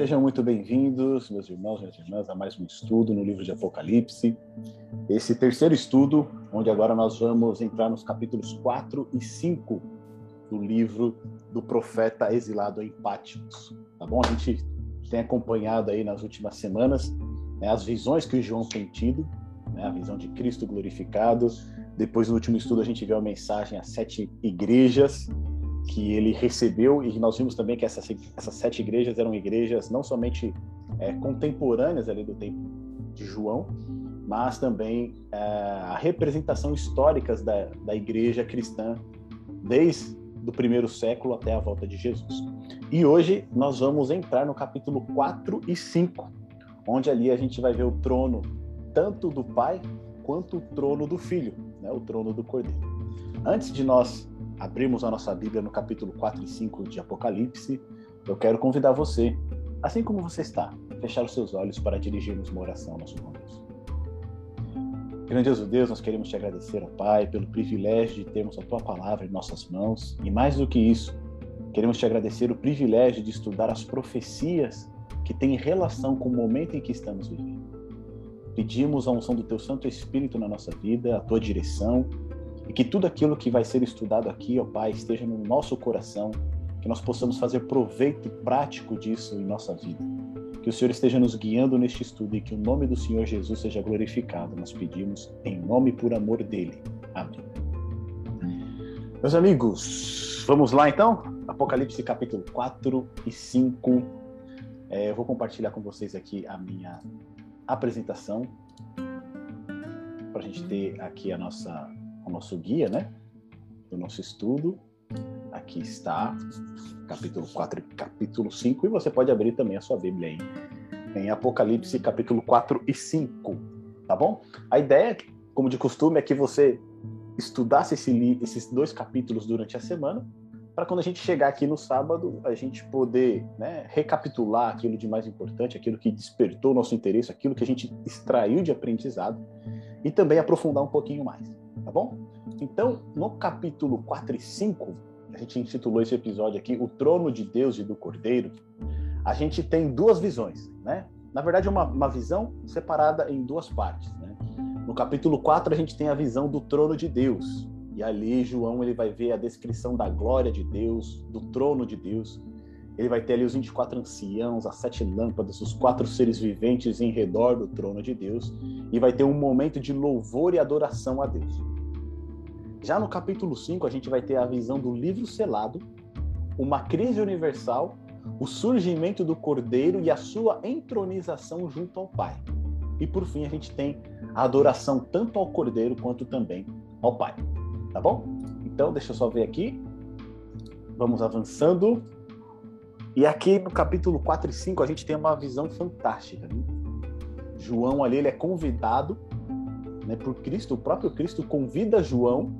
Sejam muito bem-vindos, meus irmãos e minhas irmãs, a mais um estudo no livro de Apocalipse. Esse terceiro estudo, onde agora nós vamos entrar nos capítulos 4 e 5 do livro do profeta exilado em Patmos. Tá bom? A gente tem acompanhado aí nas últimas semanas né, as visões que o João tem tido, né, a visão de Cristo glorificado. Depois, no último estudo, a gente viu a mensagem às sete igrejas que ele recebeu, e nós vimos também que essas, essas sete igrejas eram igrejas não somente é, contemporâneas ali do tempo de João, mas também é, a representação históricas da, da igreja cristã desde do primeiro século até a volta de Jesus. E hoje nós vamos entrar no capítulo 4 e 5, onde ali a gente vai ver o trono tanto do Pai quanto o trono do Filho, né, o trono do Cordeiro. Antes de nós abrimos a nossa Bíblia no capítulo 4 e 5 de Apocalipse, eu quero convidar você, assim como você está, a fechar os seus olhos para dirigirmos uma oração ao nosso Deus. Grandioso Deus, nós queremos te agradecer, ó Pai, pelo privilégio de termos a tua palavra em nossas mãos e mais do que isso, queremos te agradecer o privilégio de estudar as profecias que têm relação com o momento em que estamos vivendo. Pedimos a unção do teu Santo Espírito na nossa vida, a tua direção e que tudo aquilo que vai ser estudado aqui, ó Pai, esteja no nosso coração, que nós possamos fazer proveito prático disso em nossa vida. Que o Senhor esteja nos guiando neste estudo e que o nome do Senhor Jesus seja glorificado. Nós pedimos em nome e por amor dele. Amém. Meus amigos, vamos lá então? Apocalipse capítulo 4 e 5. É, eu vou compartilhar com vocês aqui a minha apresentação para a gente ter aqui a nossa o nosso guia, né? Do nosso estudo. Aqui está, capítulo 4 e capítulo 5, e você pode abrir também a sua Bíblia aí, em Apocalipse, capítulo 4 e 5, tá bom? A ideia, como de costume, é que você estudasse esse, esses dois capítulos durante a semana, para quando a gente chegar aqui no sábado, a gente poder né, recapitular aquilo de mais importante, aquilo que despertou o nosso interesse, aquilo que a gente extraiu de aprendizado, e também aprofundar um pouquinho mais tá bom? Então, no capítulo 4 e 5, a gente intitulou esse episódio aqui O Trono de Deus e do Cordeiro. A gente tem duas visões, né? Na verdade, uma, uma visão separada em duas partes, né? No capítulo 4, a gente tem a visão do trono de Deus. E ali, João ele vai ver a descrição da glória de Deus, do trono de Deus. Ele vai ter ali os 24 anciãos, as sete lâmpadas, os quatro seres viventes em redor do trono de Deus. E vai ter um momento de louvor e adoração a Deus. Já no capítulo 5, a gente vai ter a visão do livro selado, uma crise universal, o surgimento do cordeiro e a sua entronização junto ao Pai. E por fim, a gente tem a adoração tanto ao cordeiro quanto também ao Pai. Tá bom? Então, deixa eu só ver aqui. Vamos avançando. E aqui no capítulo 4 e 5 a gente tem uma visão fantástica. Né? João ali ele é convidado né, por Cristo, o próprio Cristo convida João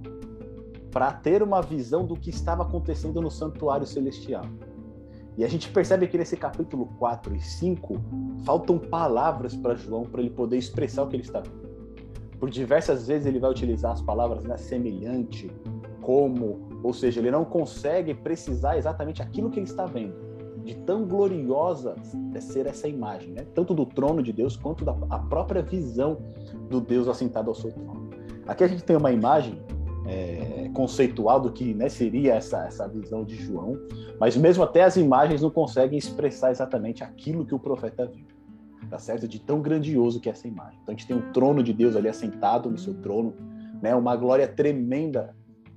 para ter uma visão do que estava acontecendo no santuário celestial. E a gente percebe que nesse capítulo 4 e 5 faltam palavras para João para ele poder expressar o que ele está vendo. Por diversas vezes ele vai utilizar as palavras né, semelhante, como, ou seja, ele não consegue precisar exatamente aquilo que ele está vendo de tão gloriosa é ser essa imagem, né? tanto do trono de Deus quanto da própria visão do Deus assentado ao seu trono. Aqui a gente tem uma imagem é, conceitual do que né, seria essa, essa visão de João, mas mesmo até as imagens não conseguem expressar exatamente aquilo que o profeta viu, tá certo? De tão grandioso que é essa imagem. Então a gente tem um trono de Deus ali assentado no seu trono, né? Uma glória tremenda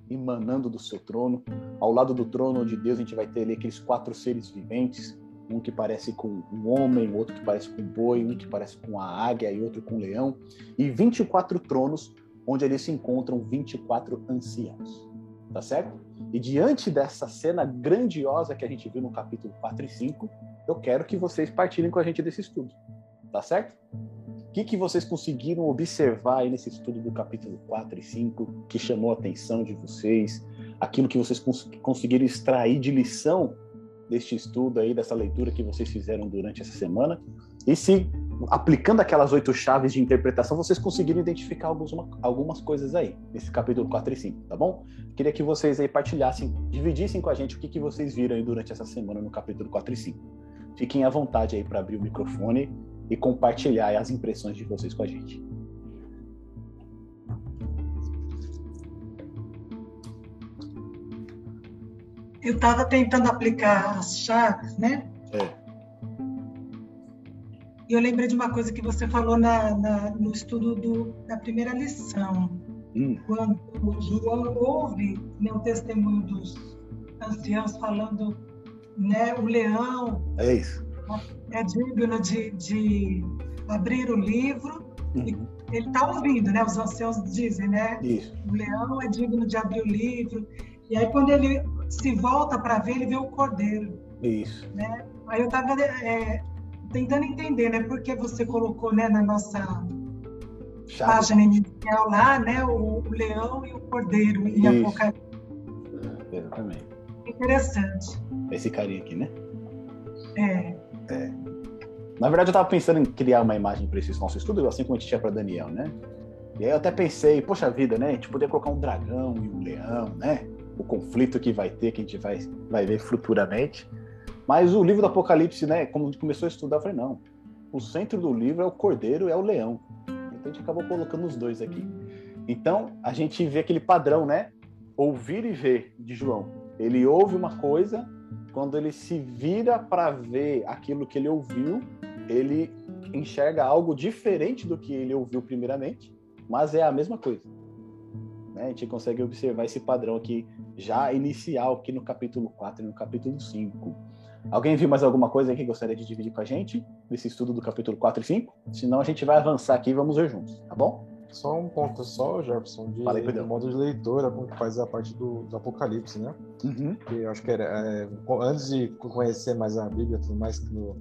emanando do seu trono. Ao lado do trono de Deus, a gente vai ter ali aqueles quatro seres viventes, um que parece com um homem, outro que parece com um boi, um que parece com a águia e outro com um leão, e 24 tronos, onde ali se encontram 24 anciãos. Tá certo? E diante dessa cena grandiosa que a gente viu no capítulo 4 e 5, eu quero que vocês partilhem com a gente desse estudo. Tá certo? Que, que vocês conseguiram observar aí nesse estudo do capítulo 4 e 5 que chamou a atenção de vocês? Aquilo que vocês cons conseguiram extrair de lição deste estudo aí, dessa leitura que vocês fizeram durante essa semana? E se, aplicando aquelas oito chaves de interpretação, vocês conseguiram identificar alguns, algumas coisas aí, nesse capítulo 4 e 5, tá bom? Queria que vocês aí partilhassem, dividissem com a gente o que, que vocês viram aí durante essa semana no capítulo 4 e 5. fiquem à vontade aí para abrir o microfone e compartilhar as impressões de vocês com a gente. Eu estava tentando aplicar as chaves, né? É. E eu lembrei de uma coisa que você falou na, na no estudo do, da primeira lição. Hum. Quando João ouve né, o testemunho dos anciãos falando, né, o leão É isso. É digno de, de abrir o livro. Uhum. Ele está ouvindo, né? Os anciãos dizem, né? Isso. O leão é digno de abrir o livro. E aí, quando ele se volta para ver, ele vê o cordeiro. Isso. Aí eu estava tentando entender, né? Por que você colocou né, na nossa Chave. página inicial lá, né? O, o leão e o cordeiro em Isso. Apocalipse. Exatamente. Interessante. Esse carinha aqui, né? É, Na verdade, eu tava pensando em criar uma imagem para esse nosso estudo, assim como a gente tinha para Daniel, né? E aí eu até pensei, poxa vida, né? A gente poderia colocar um dragão e um leão, né? O conflito que vai ter, que a gente vai, vai ver futuramente. Mas o livro do Apocalipse, né? Como a gente começou a estudar, eu falei, não. O centro do livro é o cordeiro, é o leão. Então a gente acabou colocando os dois aqui. Então, a gente vê aquele padrão, né? Ouvir e ver de João. Ele ouve uma coisa, quando ele se vira para ver aquilo que ele ouviu, ele enxerga algo diferente do que ele ouviu primeiramente, mas é a mesma coisa. Né? A gente consegue observar esse padrão aqui, já inicial, aqui no capítulo 4 e no capítulo 5. Alguém viu mais alguma coisa que gostaria de dividir com a gente nesse estudo do capítulo 4 e 5? Senão a gente vai avançar aqui e vamos ver juntos, tá bom? Só um ponto só, Jefferson, de, do modo de leitura, como que faz a parte do, do Apocalipse, né? Uhum. Que eu acho que era, é, antes de conhecer mais a Bíblia e tudo mais, quando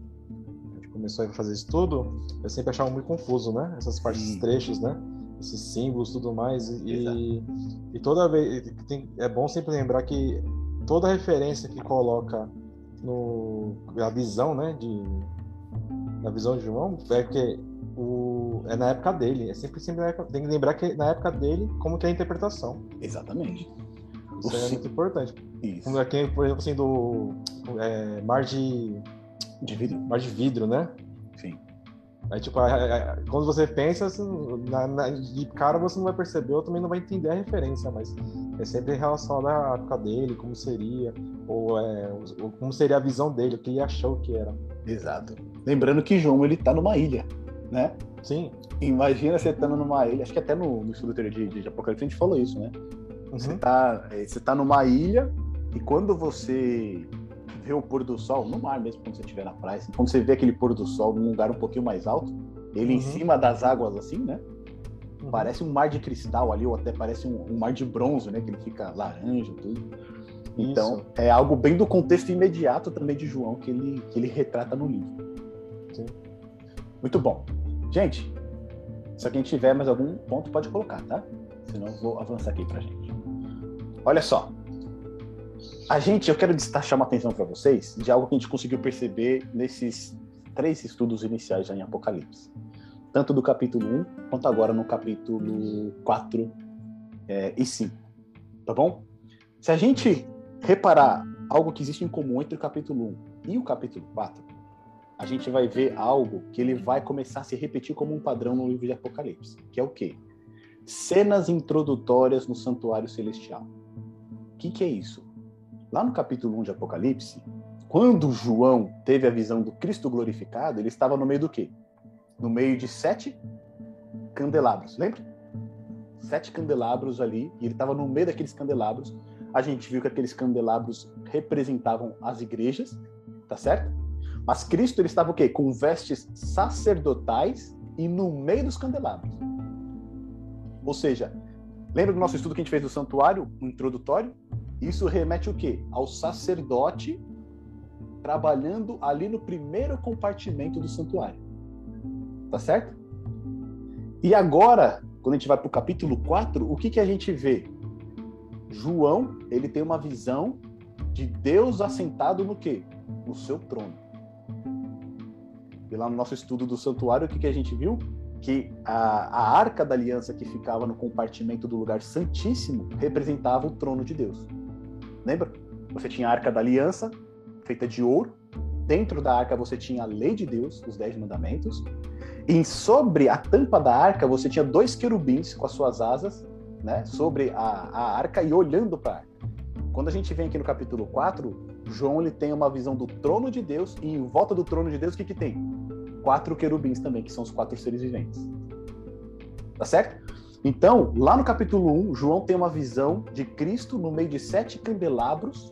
a gente começou a fazer estudo, eu sempre achava muito confuso, né? Essas partes, esses trechos, né? Esses símbolos tudo mais. E, Exato. e toda vez. tem- é bom sempre lembrar que toda referência que coloca no. a visão, né? De, na visão de João, é que o, é na época dele. É sempre, sempre na época, tem que lembrar que na época dele, como que é a interpretação. Exatamente. Isso O é sim- muito importante. Isso. Como aqui, por exemplo, assim, do é, mar, de, De vidro. mar de vidro, né? Sim. Aí, tipo, a- a- a- quando você pensa, assim, na, na- de cara você não vai perceber, ou também não vai entender a referência, mas é sempre relacionado à época dele, como seria, ou, é, ou como seria a visão dele, o que ele achou que era. Exato. Lembrando que João ele tá numa ilha, né? Sim. Imagina você estando numa ilha, acho que até no, no estudo de, de Apocalipse a gente falou isso, né? Você Uhum. tá, eh, você tá numa ilha e quando você vê o pôr do sol, no mar mesmo, quando você estiver na praia, assim, quando você vê aquele pôr do sol num lugar um pouquinho mais alto, ele em Uhum. cima das águas assim, né? Uhum. Parece um mar de cristal ali, ou até parece um, um mar de bronze, né? Que ele fica laranja, tudo. Então, Isso. é algo bem do contexto imediato também de João que ele, que ele retrata no livro. Sim. Muito bom. Gente, se alguém tiver mais algum ponto, pode colocar, tá? Senão eu vou avançar aqui pra gente. Olha só. A gente, eu quero destacar, chamar a atenção para vocês de algo que a gente conseguiu perceber nesses três estudos iniciais já em Apocalipse. Tanto do capítulo 1, quanto agora no capítulo 4 é, e 5. Tá bom? Se a gente reparar algo que existe em comum entre o capítulo 1 e o capítulo 4, a gente vai ver algo que ele vai começar a se repetir como um padrão no livro de Apocalipse, que é o quê? Cenas introdutórias no santuário celestial. O que, que é isso? Lá no capítulo 1 de Apocalipse, quando João teve a visão do Cristo glorificado, ele estava no meio do quê? No meio de sete candelabros, lembra? Sete candelabros ali, e ele estava no meio daqueles candelabros. A gente viu que aqueles candelabros representavam as igrejas, tá certo? Mas Cristo ele estava o quê? Com vestes sacerdotais e no meio dos candelabros. Ou seja, lembra do nosso estudo que a gente fez do santuário, o introdutório? Isso remete o quê? Ao sacerdote trabalhando ali no primeiro compartimento do santuário. Tá certo? E agora, quando a gente vai para o capítulo 4, o que, que a gente vê? João, ele tem uma visão de Deus assentado no quê? No seu trono. E lá no nosso estudo do santuário, o que, que a gente viu? Que a, a arca da aliança que ficava no compartimento do lugar santíssimo representava o trono de Deus. Lembra? Você tinha a arca da aliança, feita de ouro, dentro da arca você tinha a lei de Deus, os dez mandamentos, e sobre a tampa da arca você tinha dois querubins com as suas asas, né, sobre a, a arca e olhando para a arca. Quando a gente vem aqui no capítulo 4, João ele tem uma visão do trono de Deus e em volta do trono de Deus o que que tem? Quatro querubins também, que são os quatro seres viventes. Tá certo? Então, lá no capítulo 1, João tem uma visão de Cristo no meio de sete candelabros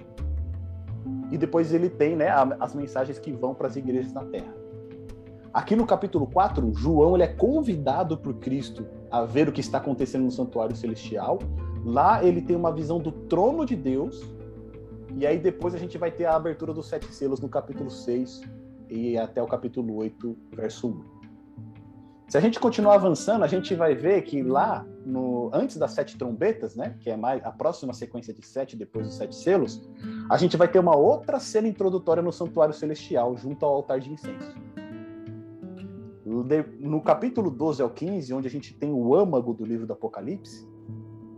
e depois ele tem né, as mensagens que vão para as igrejas na terra. Aqui no capítulo 4, João ele é convidado por Cristo a ver o que está acontecendo no santuário celestial. Lá ele tem uma visão do trono de Deus. E aí depois a gente vai ter a abertura dos sete selos no capítulo 6 e até o capítulo 8, verso 1. Se a gente continuar avançando, a gente vai ver que lá, no, antes das sete trombetas, né, que é mais a próxima sequência de sete depois dos sete selos, a gente vai ter uma outra cena introdutória no santuário celestial, junto ao altar de incenso. No capítulo 12 ao 15, onde a gente tem o âmago do livro do Apocalipse,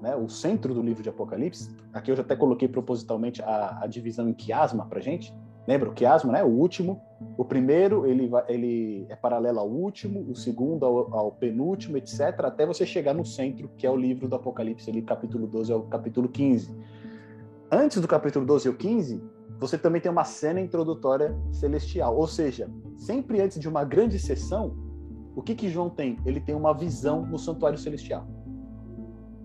né, o centro do livro de Apocalipse, aqui eu já até coloquei propositalmente a, a divisão em quiasma para gente, Lembra o quiasma, né? O último. O primeiro, ele, ele é paralelo ao último, o segundo ao, ao, penúltimo, etc., até você chegar no centro, que é o livro do Apocalipse, ali, capítulo 12 ao capítulo 15. Antes do capítulo 12 ao 15, você também tem uma cena introdutória celestial. Ou seja, sempre antes de uma grande sessão, o que, que João tem? Ele tem uma visão no santuário celestial.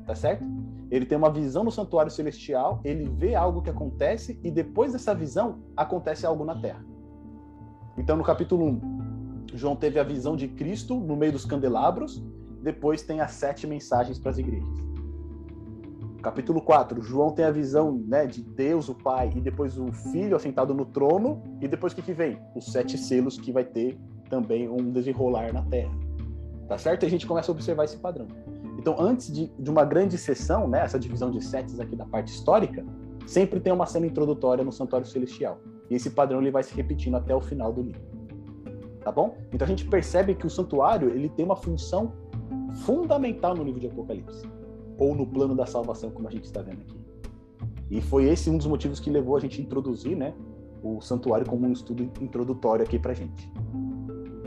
Tá certo? Ele tem uma visão no santuário celestial, ele vê algo que acontece e depois dessa visão acontece algo na terra. Então, no capítulo 1, João teve a visão de Cristo no meio dos candelabros, depois tem as sete mensagens para as igrejas. Capítulo 4, João tem a visão né, de Deus, o Pai, e depois o Filho assentado no trono, e depois o que, que vem? Os sete selos que vai ter também um desenrolar na terra. Tá certo? E a gente começa a observar esse padrão. Então, antes de, de uma grande sessão, né, essa divisão de setes aqui da parte histórica, sempre tem uma cena introdutória no Santuário Celestial. E esse padrão ele vai se repetindo até o final do livro. Tá bom? Então a gente percebe que o santuário ele tem uma função fundamental no livro de Apocalipse, ou no plano da salvação, como a gente está vendo aqui. E foi esse um dos motivos que levou a gente a introduzir, né, o santuário como um estudo introdutório aqui pra gente.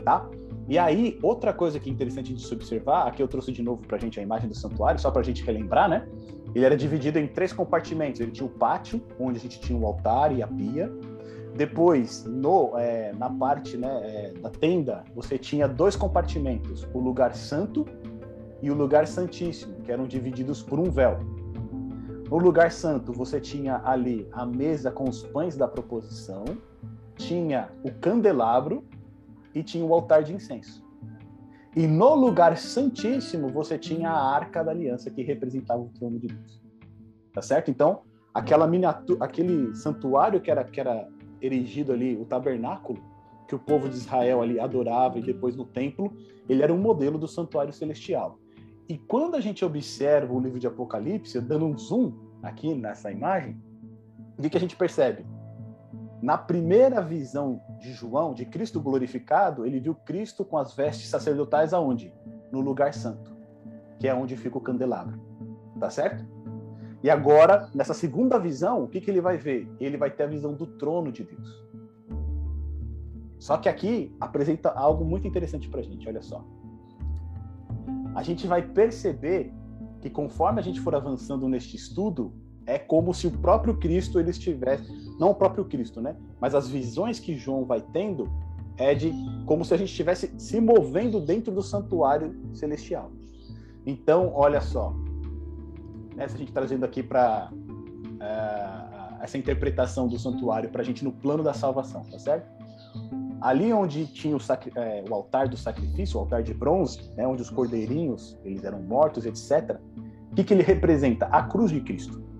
Tá? E aí, outra coisa que é interessante de se observar, aqui eu trouxe de novo para a gente a imagem do santuário, só para a gente relembrar, né? Ele era dividido em três compartimentos. Ele tinha o pátio, onde a gente tinha o altar e a pia. Depois, no, é, na parte né, é, da tenda, você tinha dois compartimentos: o lugar santo e o lugar santíssimo, que eram divididos por um véu. No lugar santo, você tinha ali a mesa com os pães da proposição, tinha o candelabro e tinha o altar de incenso. E no lugar santíssimo você tinha a arca da aliança que representava o trono de Deus. Tá certo? Então, aquela miniatura, aquele santuário que era que era erigido ali, o tabernáculo que o povo de Israel ali adorava e depois no templo, ele era um modelo do santuário celestial. E quando a gente observa o livro de Apocalipse, dando um zoom aqui nessa imagem, o que a gente percebe? Na primeira visão de João, de Cristo glorificado, ele viu Cristo com as vestes sacerdotais aonde? No lugar santo, que é onde fica o candelabro. Tá certo? E agora, nessa segunda visão, o que, que ele vai ver? Ele vai ter a visão do trono de Deus. Só que aqui apresenta algo muito interessante para a gente, olha só. A gente vai perceber que conforme a gente for avançando neste estudo, é como se o próprio Cristo ele estivesse, não o próprio Cristo, né? Mas as visões que João vai tendo é de como se a gente estivesse se movendo dentro do santuário celestial. Então, olha só, né, se a gente trazendo aqui para é, essa interpretação do santuário para a gente no plano da salvação, tá certo? Ali onde tinha o, é, o, altar do sacrifício, o altar de bronze, né, onde os cordeirinhos eles eram mortos, etc. O que, que ele representa? A cruz de Cristo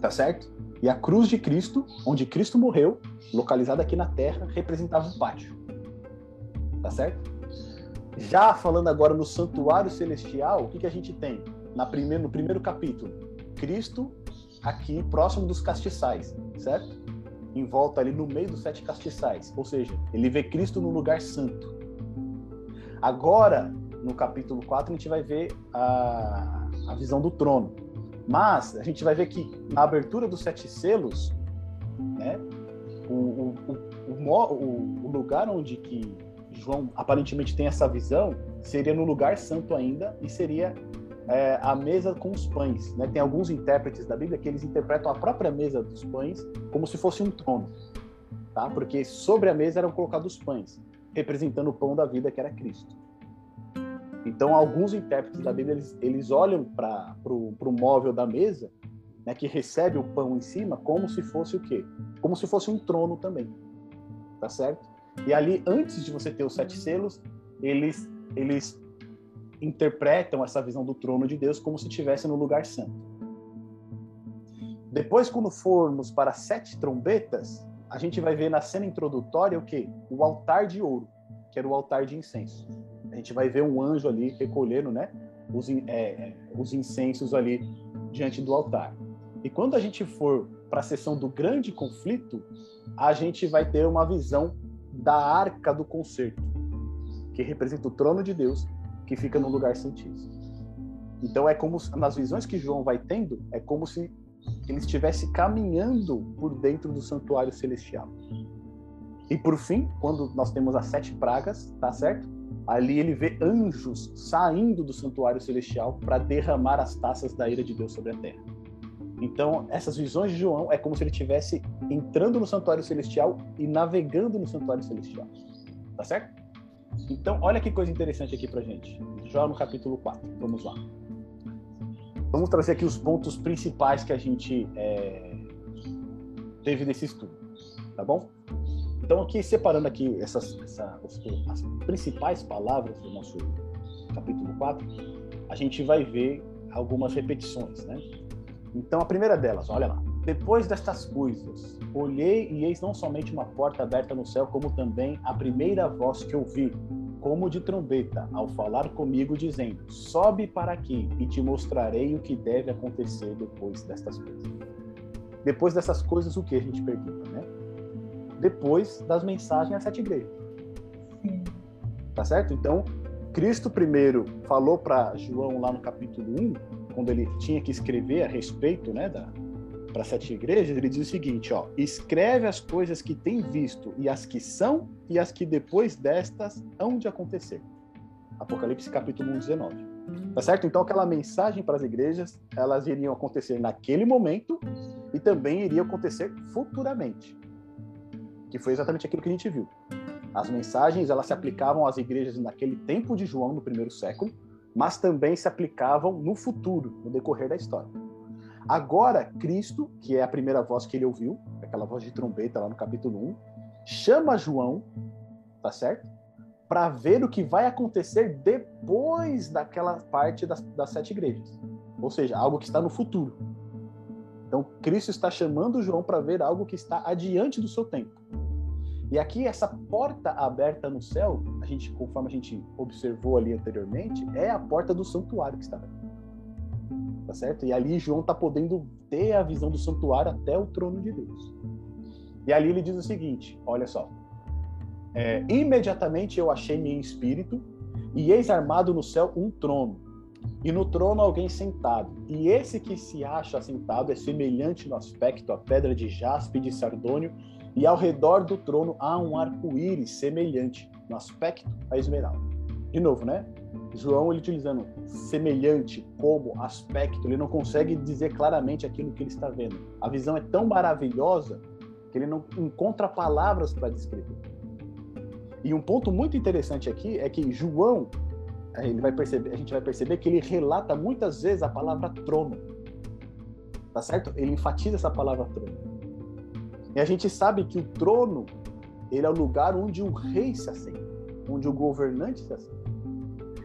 tá certo? E a cruz de Cristo, onde Cristo morreu, localizada aqui na terra, representava um pátio. Tá certo? Já falando agora no santuário celestial, o que, que a gente tem? Na primeiro, no primeiro capítulo, Cristo aqui próximo dos castiçais, certo? Em volta ali no meio dos sete castiçais. Ou seja, ele vê Cristo no lugar santo. Agora, no capítulo 4, a gente vai ver a, a visão do trono. Mas a gente vai ver que na abertura dos sete selos, né, o, o, o, o, lugar onde que João aparentemente tem essa visão seria no lugar santo ainda e seria é, a mesa com os pães. Né? Tem alguns intérpretes da Bíblia que eles interpretam a própria mesa dos pães como se fosse um trono, tá? Porque sobre a mesa eram colocados os pães, representando o pão da vida que era Cristo. Então, alguns intérpretes da Bíblia eles, eles olham para o móvel da mesa, né, que recebe o pão em cima, como se fosse o quê? Como se fosse um trono também, tá certo? E ali, antes de você ter os sete selos, eles eles interpretam essa visão do trono de Deus como se estivesse no lugar santo. Depois, quando formos para sete trombetas, a gente vai ver na cena introdutória o que? O altar de ouro, que era o altar de incenso. A gente vai ver um anjo ali recolhendo, né, os, é, é, os incensos ali diante do altar. E quando a gente for para a sessão do grande conflito, a gente vai ter uma visão da arca do concerto, que representa o trono de Deus que fica no lugar santíssimo. Então é como nas visões que João vai tendo, é como se ele estivesse caminhando por dentro do santuário celestial. E por fim, quando nós temos as sete pragas, tá certo? Ali ele vê anjos saindo do santuário celestial para derramar as taças da ira de Deus sobre a terra. Então, essas visões de João é como se ele estivesse entrando no santuário celestial e navegando no santuário celestial. Tá certo? Então, olha que coisa interessante aqui pra gente. Já no capítulo 4. Vamos lá. Vamos trazer aqui os pontos principais que a gente é, teve desse estudo. Tá bom? Então, aqui, separando aqui essas, essa, as principais palavras do nosso capítulo 4, a gente vai ver algumas repetições, né? Então, a primeira delas, olha lá. Depois destas coisas, olhei e eis não somente uma porta aberta no céu, como também a primeira voz que ouvi, como de trombeta, ao falar comigo, dizendo: Sobe para aqui e te mostrarei o que deve acontecer depois destas coisas. Depois dessas coisas, o que a gente pergunta, né? Depois das mensagens às sete igrejas. Sim. Tá certo? Então, Cristo primeiro falou para João lá no capítulo 1, quando ele tinha que escrever a respeito né, da, para sete igrejas, ele diz o seguinte, ó: escreve as coisas que tem visto e as que são e as que depois destas hão de acontecer. Apocalipse capítulo 1, 19. Tá certo? Então aquela mensagem para as igrejas, elas iriam acontecer naquele momento e também iriam acontecer futuramente. Que foi exatamente aquilo que a gente viu. As mensagens, elas se aplicavam às igrejas naquele tempo de João no primeiro século, mas também se aplicavam no futuro, no decorrer da história. Agora, Cristo, que é a primeira voz que ele ouviu, aquela voz de trombeta lá no capítulo 1, chama João, tá certo? Para ver o que vai acontecer depois daquela parte das, das sete igrejas. Ou seja, algo que está no futuro. Então, Cristo está chamando João para ver algo que está adiante do seu tempo. E aqui, essa porta aberta no céu, a gente, conforme a gente observou ali anteriormente, é a porta do santuário que está aberta tá certo? E ali João tá podendo ter a visão do santuário até o trono de Deus. E ali ele diz o seguinte, olha só. É, imediatamente eu achei-me em espírito e eis armado no céu um trono e no trono alguém sentado. E esse que se acha sentado é semelhante no aspecto à pedra de jaspe e de sardônio, e ao redor do trono há um arco-íris semelhante no aspecto à esmeralda. De novo, né? João ele utilizando semelhante como aspecto, ele não consegue dizer claramente aquilo que ele está vendo. A visão é tão maravilhosa que ele não encontra palavras para descrever. E um ponto muito interessante aqui é que João, ele vai perceber, a gente vai perceber que ele relata muitas vezes a palavra trono. Tá certo? Ele enfatiza essa palavra trono. E a gente sabe que o trono, ele é o lugar onde o rei se assenta, onde o governante se assenta.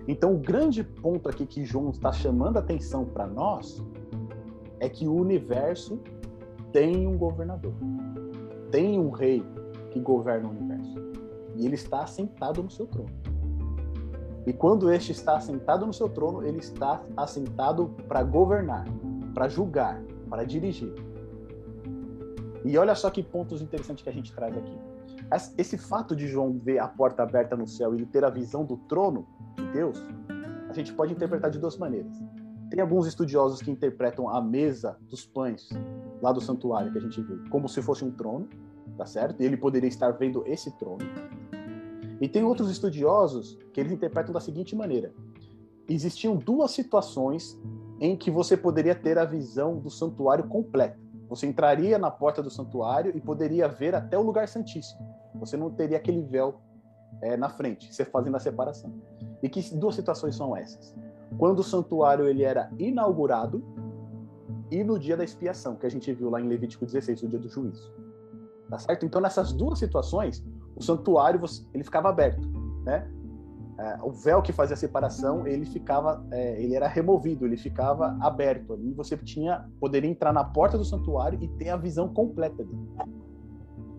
Então, o grande ponto aqui que João está chamando a atenção para nós é que o universo tem um governador, tem um rei que governa o universo. E ele está assentado no seu trono. E quando este está assentado no seu trono, ele está assentado para governar, para julgar, para dirigir. E olha só que pontos interessantes que a gente traz aqui. Esse fato de João ver a porta aberta no céu e ter a visão do trono de Deus, a gente pode interpretar de duas maneiras. Tem alguns estudiosos que interpretam a mesa dos pães lá do santuário que a gente viu como se fosse um trono, tá certo? E ele poderia estar vendo esse trono. E tem outros estudiosos que eles interpretam da seguinte maneira: existiam duas situações em que você poderia ter a visão do santuário completa. Você entraria na porta do santuário e poderia ver até o lugar santíssimo. Você não teria aquele véu é, na frente, você fazendo a separação. E que duas situações são essas? Quando o santuário ele era inaugurado e no dia da expiação, que a gente viu lá em Levítico 16, o dia do juízo. Tá certo? Então nessas duas situações, o santuário ele ficava aberto, né? É, o véu que fazia a separação, ele ficava, é, ele era removido, ele ficava aberto ali. Você tinha, poderia entrar na porta do santuário e ter a visão completa dele.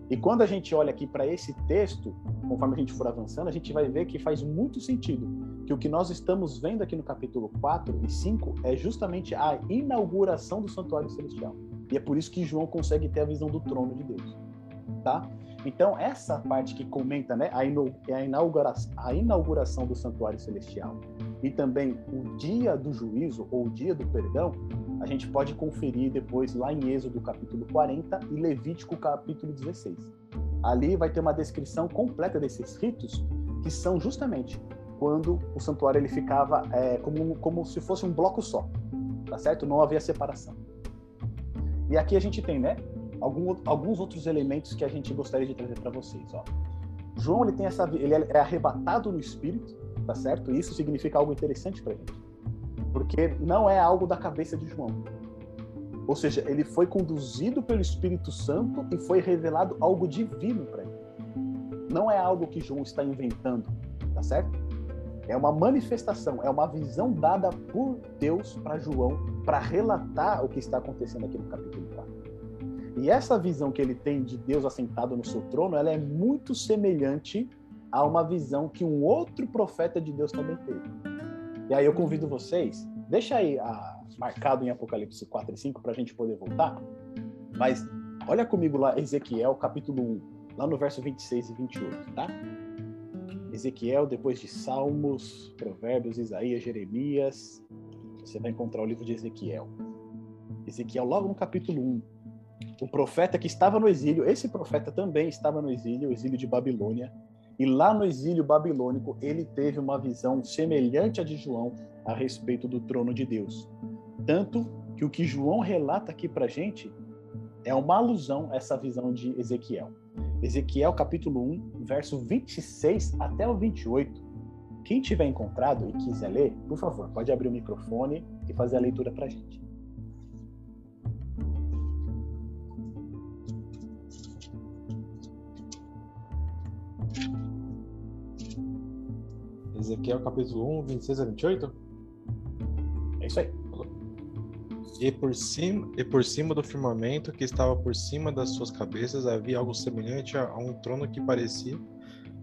E quando a gente olha aqui para esse texto, conforme a gente for avançando, a gente vai ver que faz muito sentido que o que nós estamos vendo aqui no capítulo 4 e 5 é justamente a inauguração do santuário celestial. E é por isso que João consegue ter a visão do trono de Deus, tá? Então, essa parte que comenta né, a, inauguração, a inauguração do santuário celestial e também o dia do juízo ou o dia do perdão, a gente pode conferir depois lá em Êxodo capítulo 40 e Levítico capítulo 16. Ali vai ter uma descrição completa desses ritos que são justamente quando o santuário ele ficava é, como, como se fosse um bloco só, tá certo? Não havia separação. E aqui a gente tem, né, algum, alguns outros elementos que a gente gostaria de trazer para vocês. Ó. João ele tem essa, ele é arrebatado no espírito, tá certo? E isso significa algo interessante para gente, porque não é algo da cabeça de João. Ou seja, ele foi conduzido pelo Espírito Santo e foi revelado algo divino para ele. Não é algo que João está inventando, tá certo? É uma manifestação, é uma visão dada por Deus para João para relatar o que está acontecendo aqui no capítulo 4. E essa visão que ele tem de Deus assentado no seu trono, ela é muito semelhante a uma visão que um outro profeta de Deus também teve. E aí eu convido vocês, deixa aí a, marcado em Apocalipse 4 e 5 para a gente poder voltar, mas olha comigo lá Ezequiel capítulo 1, lá no verso 26 e 28, tá? Ezequiel, depois de Salmos, Provérbios, Isaías, Jeremias, você vai encontrar o livro de Ezequiel. Ezequiel, logo no capítulo 1, o profeta que estava no exílio, esse profeta também estava no exílio, o exílio de Babilônia, e lá no exílio babilônico ele teve uma visão semelhante à de João a respeito do trono de Deus. Tanto que o que João relata aqui para gente é uma alusão a essa visão de Ezequiel. Ezequiel capítulo 1, verso 26 até o 28. Quem tiver encontrado e quiser ler, por favor, pode abrir o microfone e fazer a leitura para gente. Ezequiel capítulo 1, 26 a 28? É isso aí. E por, cima, e por cima do firmamento que estava por cima das suas cabeças havia algo semelhante a, a um trono que parecia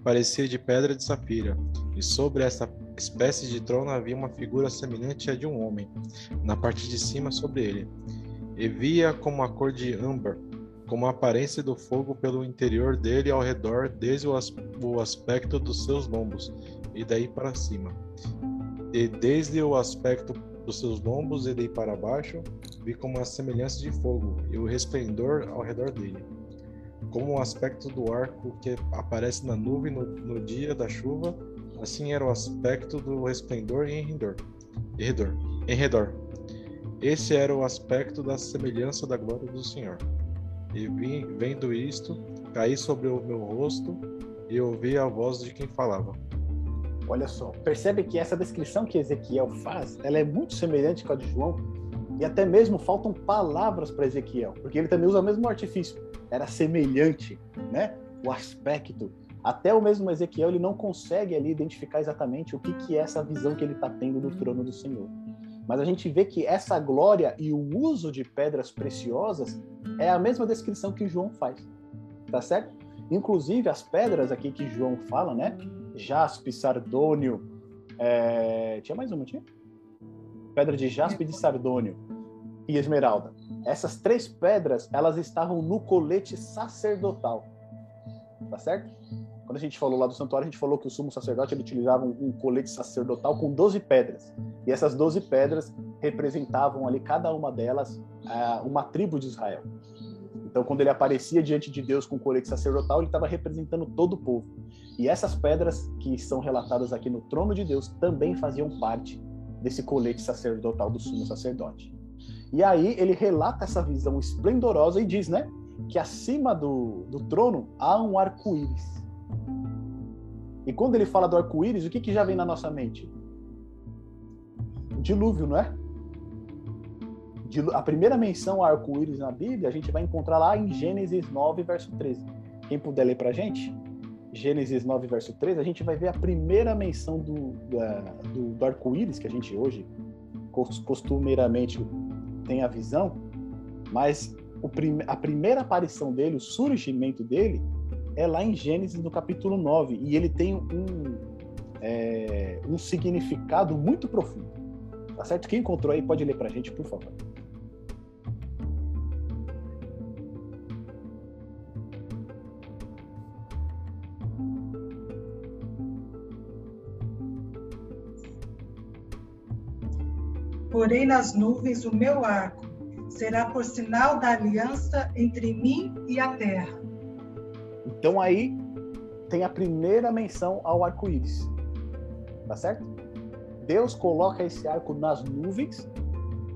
parecia de pedra de safira, e sobre essa espécie de trono havia uma figura semelhante à de um homem, na parte de cima sobre ele. E via como a cor de âmbar, como a aparência do fogo pelo interior dele ao redor, desde o, as, o aspecto dos seus lombos e daí para cima. E desde o aspecto dos seus lombos e daí para baixo, vi como a semelhança de fogo e o resplendor ao redor dele. Como o aspecto do arco que aparece na nuvem no, no dia da chuva, assim era o aspecto do resplendor em redor. Em redor. Em redor. Esse era o aspecto da semelhança da glória do Senhor. E vi, vendo isto, caí sobre o meu rosto e ouvi a voz de quem falava Olha só, percebe que essa descrição que Ezequiel faz, ela é muito semelhante com a de João, e até mesmo faltam palavras para Ezequiel, porque ele também usa o mesmo artifício. Era semelhante, né? O aspecto. Até o mesmo Ezequiel ele não consegue ali identificar exatamente o que, que é essa visão que ele está tendo do trono do Senhor. Mas a gente vê que essa glória e o uso de pedras preciosas é a mesma descrição que João faz. Tá certo? Inclusive as pedras aqui que João fala, né? jaspe, sardônio. É... Tinha mais uma, tinha? Pedra de jaspe, de sardônio e esmeralda. Essas três pedras, elas estavam no colete sacerdotal. Tá certo? Quando a gente falou lá do santuário, a gente falou que o sumo sacerdote ele utilizava um colete sacerdotal com 12 pedras. E essas 12 pedras representavam ali, cada uma delas, uma tribo de Israel. Então, quando ele aparecia diante de Deus com o colete sacerdotal, ele estava representando todo o povo. E essas pedras que são relatadas aqui no trono de Deus também faziam parte desse colete sacerdotal do sumo sacerdote. E aí ele relata essa visão esplendorosa e diz, né, que acima do, do trono há um arco-íris. E quando ele fala do arco-íris, o que, que já vem na nossa mente? Dilúvio, não é? A primeira menção ao arco-íris na Bíblia, a gente vai encontrar lá em Gênesis 9, verso 13. Quem puder ler pra gente? Gênesis 9, verso 13, a gente vai ver a primeira menção do, do, do arco-íris, que a gente hoje costumeiramente tem a visão, mas a primeira aparição dele, o surgimento dele, é lá em Gênesis no capítulo 9, e ele tem um, é, um significado muito profundo. Tá certo? Quem encontrou aí pode ler para a gente, por favor. Porém nas nuvens o meu arco será por sinal da aliança entre mim e a terra. Então aí tem a primeira menção ao arco-íris. Tá certo? Deus coloca esse arco nas nuvens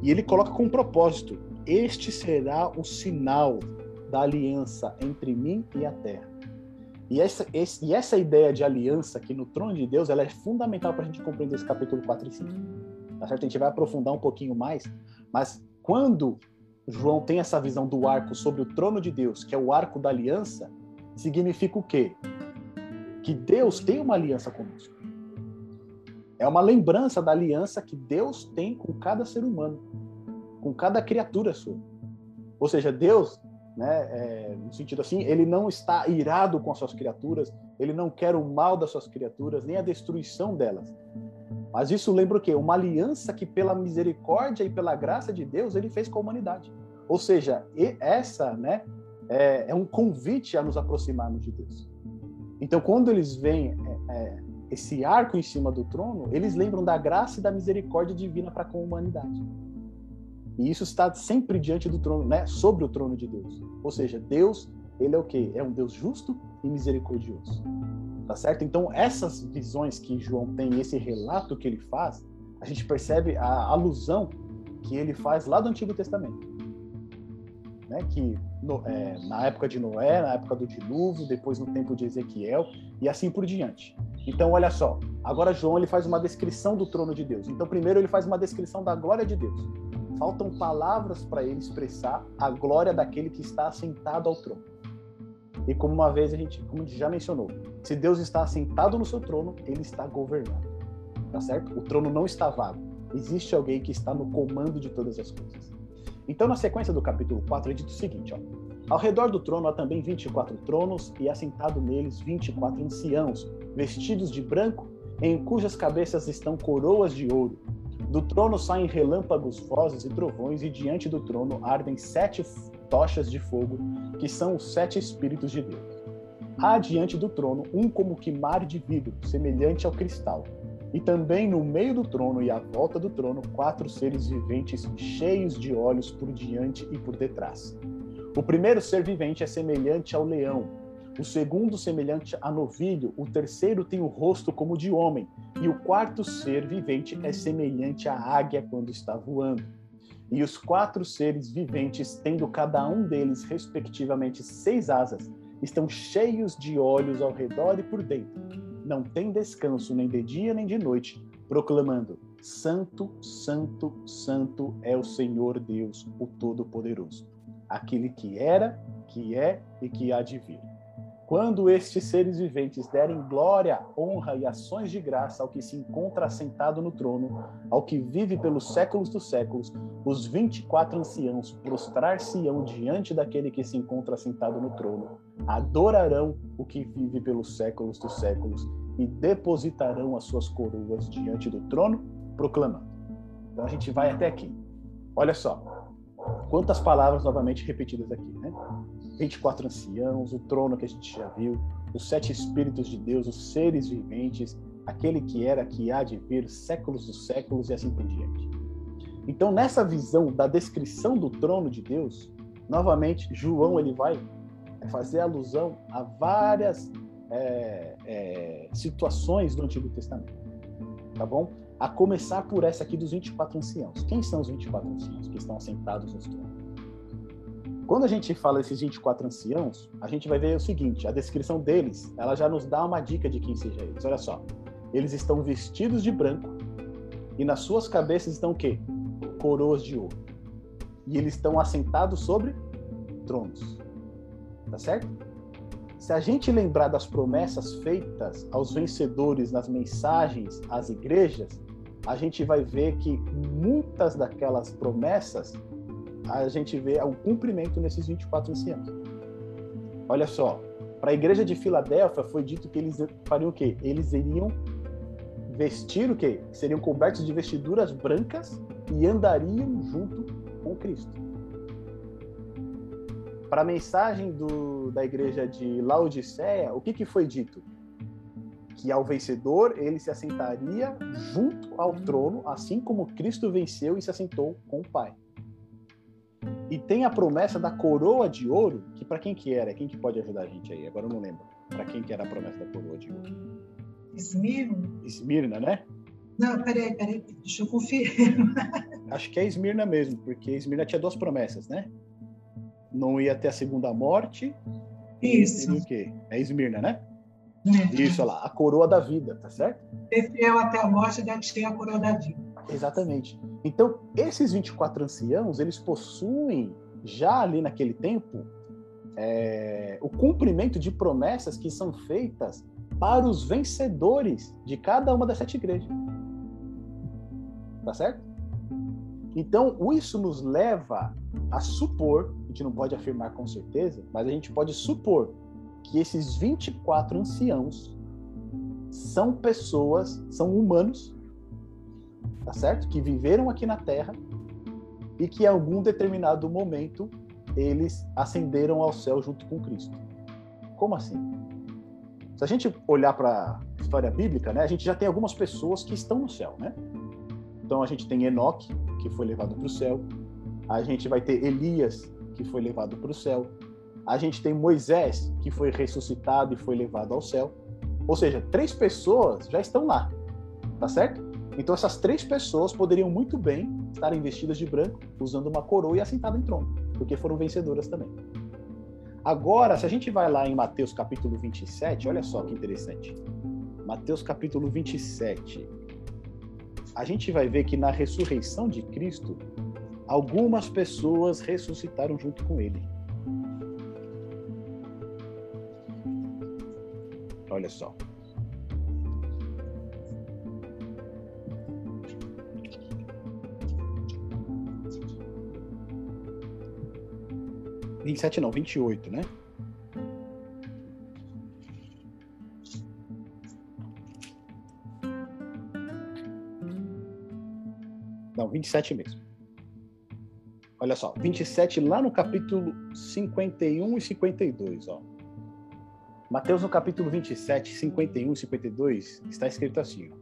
e ele coloca com um propósito. Este será o sinal da aliança entre mim e a terra. E essa, esse, e essa ideia de aliança aqui no trono de Deus, ela é fundamental para a gente compreender esse capítulo 4 e 5. Tá certo? A gente vai aprofundar um pouquinho mais, mas quando João tem essa visão do arco sobre o trono de Deus, que é o arco da aliança, significa o quê? Que Deus tem uma aliança conosco. É uma lembrança da aliança que Deus tem com cada ser humano, com cada criatura sua. Ou seja, Deus, né, é, no sentido assim, ele não está irado com as suas criaturas, ele não quer o mal das suas criaturas, nem a destruição delas. Mas isso lembra o quê? Uma aliança que, pela misericórdia e pela graça de Deus, ele fez com a humanidade. Ou seja, essa né, é, é um convite a nos aproximarmos de Deus. Então, quando eles veem é, é, esse arco em cima do trono, eles lembram da graça e da misericórdia divina para com a humanidade. E isso está sempre diante do trono, né, sobre o trono de Deus. Ou seja, Deus, ele é o quê? É um Deus justo e misericordioso. Tá certo? Então, essas visões que João tem, esse relato que ele faz, a gente percebe a alusão que ele faz lá do Antigo Testamento. Né? Que no, é, na época de Noé, na época do dilúvio, depois no tempo de Ezequiel e assim por diante. Então, olha só, agora João ele faz uma descrição do trono de Deus. Então, primeiro ele faz uma descrição da glória de Deus. Faltam palavras para ele expressar a glória daquele que está assentado ao trono. E como uma vez a gente, como a gente já mencionou, se Deus está assentado no seu trono, ele está governando. Tá certo? O trono não está vago. Existe alguém que está no comando de todas as coisas. Então, na sequência do capítulo 4, é dito o seguinte: ó, Ao redor do trono há também 24 tronos, e assentado neles 24 anciãos, vestidos de branco, em cujas cabeças estão coroas de ouro. Do trono saem relâmpagos, vozes e trovões, e diante do trono ardem sete tochas de fogo, que são os sete Espíritos de Deus. Há diante do trono um como que mar de vidro, semelhante ao cristal. E também no meio do trono e à volta do trono, quatro seres viventes cheios de olhos por diante e por detrás. O primeiro ser vivente é semelhante ao leão, o segundo semelhante a novilho, o terceiro tem o rosto como de homem, e o quarto ser vivente é semelhante à águia quando está voando. E os quatro seres viventes, tendo cada um deles respectivamente seis asas, estão cheios de olhos ao redor e por dentro. Não tem descanso nem de dia nem de noite, proclamando: Santo, Santo, Santo é o Senhor Deus, o Todo-Poderoso, aquele que era, que é e que há de vir. Quando estes seres viventes derem glória, honra e ações de graça ao que se encontra assentado no trono, ao que vive pelos séculos dos séculos, os vinte e quatro anciãos prostrar-se-ão diante daquele que se encontra assentado no trono, adorarão o que vive pelos séculos dos séculos e depositarão as suas coroas diante do trono, proclamando. Então a gente vai até aqui. Olha só, quantas palavras novamente repetidas aqui, né? 24 anciãos, o trono que a gente já viu, os sete espíritos de Deus, os seres viventes, aquele que era, que há de vir, séculos dos séculos e assim por diante. Então, nessa visão da descrição do trono de Deus, novamente, João ele vai fazer alusão a várias é, é, situações do Antigo Testamento, tá bom? A começar por essa aqui dos 24 anciãos. Quem são os 24 anciãos que estão assentados no tronos? Quando a gente fala desses 24 anciãos, a gente vai ver o seguinte: a descrição deles, ela já nos dá uma dica de quem seja eles. Olha só, eles estão vestidos de branco e nas suas cabeças estão o quê? Coroas de ouro. E eles estão assentados sobre tronos. Tá certo? Se a gente lembrar das promessas feitas aos vencedores nas mensagens às igrejas, a gente vai ver que muitas daquelas promessas a gente vê o cumprimento nesses 24 anciãos. Olha só, para a igreja de Filadélfia foi dito que eles fariam o quê? Eles iriam vestir o quê? Seriam cobertos de vestiduras brancas e andariam junto com Cristo. Para a mensagem do, da igreja de Laodiceia, o que, que foi dito? Que ao vencedor ele se assentaria junto ao trono, assim como Cristo venceu e se assentou com o Pai. E tem a promessa da coroa de ouro, que para quem que era? Quem que pode ajudar a gente aí? Agora eu não lembro. Para quem que era a promessa da coroa de ouro? Esmirna? Esmirna, né? Não, peraí, peraí, deixa eu conferir. Acho que é Esmirna mesmo, porque Esmirna tinha duas promessas, né? Não ia ter a segunda morte. Isso. E o quê? É Esmirna, né? É. Isso, olha lá, a coroa da vida, tá certo? Ser fiel até a morte deve ter a coroa da vida. Exatamente. Então, esses 24 anciãos, eles possuem, já ali naquele tempo, é, o cumprimento de promessas que são feitas para os vencedores de cada uma das sete igrejas. Tá certo? Então, isso nos leva a supor, a gente não pode afirmar com certeza, mas a gente pode supor que esses 24 anciãos são pessoas, são humanos, tá certo? Que viveram aqui na Terra e que em algum determinado momento eles ascenderam ao céu junto com Cristo. Como assim? Se a gente olhar para a história bíblica, né, a gente já tem algumas pessoas que estão no céu, né? Então a gente tem Enoque, que foi levado para o céu. A gente vai ter Elias, que foi levado para o céu. A gente tem Moisés, que foi ressuscitado e foi levado ao céu. Ou seja, três pessoas já estão lá, tá certo? Então essas três pessoas poderiam muito bem estarem vestidas de branco, usando uma coroa e assentadas em trono, porque foram vencedoras também. Agora, se a gente vai lá em Mateus capítulo 27, olha só que interessante. Mateus capítulo 27. A gente vai ver que na ressurreição de Cristo, algumas pessoas ressuscitaram junto com ele. Olha só. Vinte e sete não, vinte e oito, né? Não, 27 mesmo. Olha só, 27 lá no capítulo 51 e 52, ó. Mateus no capítulo 27, 51 e 52, está escrito assim, ó,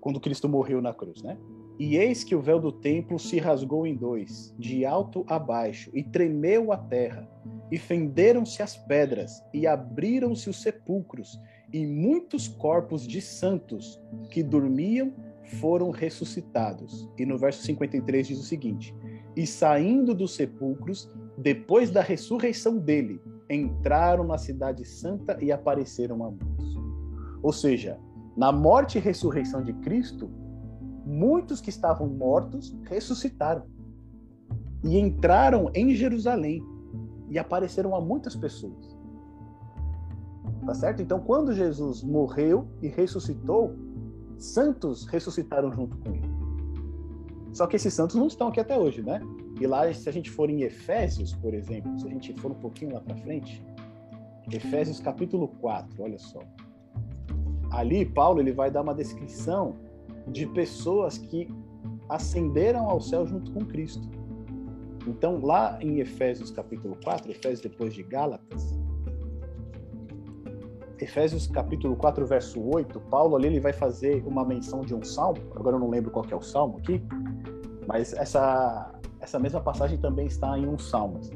quando Cristo morreu na cruz, né? E eis que o véu do templo se rasgou em dois, de alto a baixo, e tremeu a terra, e fenderam-se as pedras, e abriram-se os sepulcros, e muitos corpos de santos que dormiam foram ressuscitados. E no verso 53 diz o seguinte: E saindo dos sepulcros, depois da ressurreição dele, entraram na cidade santa e apareceram a muitos. Ou seja, na morte e ressurreição de Cristo, muitos que estavam mortos ressuscitaram e entraram em Jerusalém e apareceram a muitas pessoas. Tá certo? Então, quando Jesus morreu e ressuscitou, santos ressuscitaram junto com ele. Só que esses santos não estão aqui até hoje, né? E lá, se a gente for em Efésios, por exemplo, se a gente for um pouquinho lá para frente, Efésios capítulo 4, olha só. Ali, Paulo ele vai dar uma descrição de pessoas que ascenderam ao céu junto com Cristo. Então, lá em Efésios capítulo 4, Efésios depois de Gálatas, Efésios capítulo 4, verso 8, Paulo ali ele vai fazer uma menção de um salmo, agora eu não lembro qual é o salmo aqui, mas essa essa mesma passagem também está em um Salmos.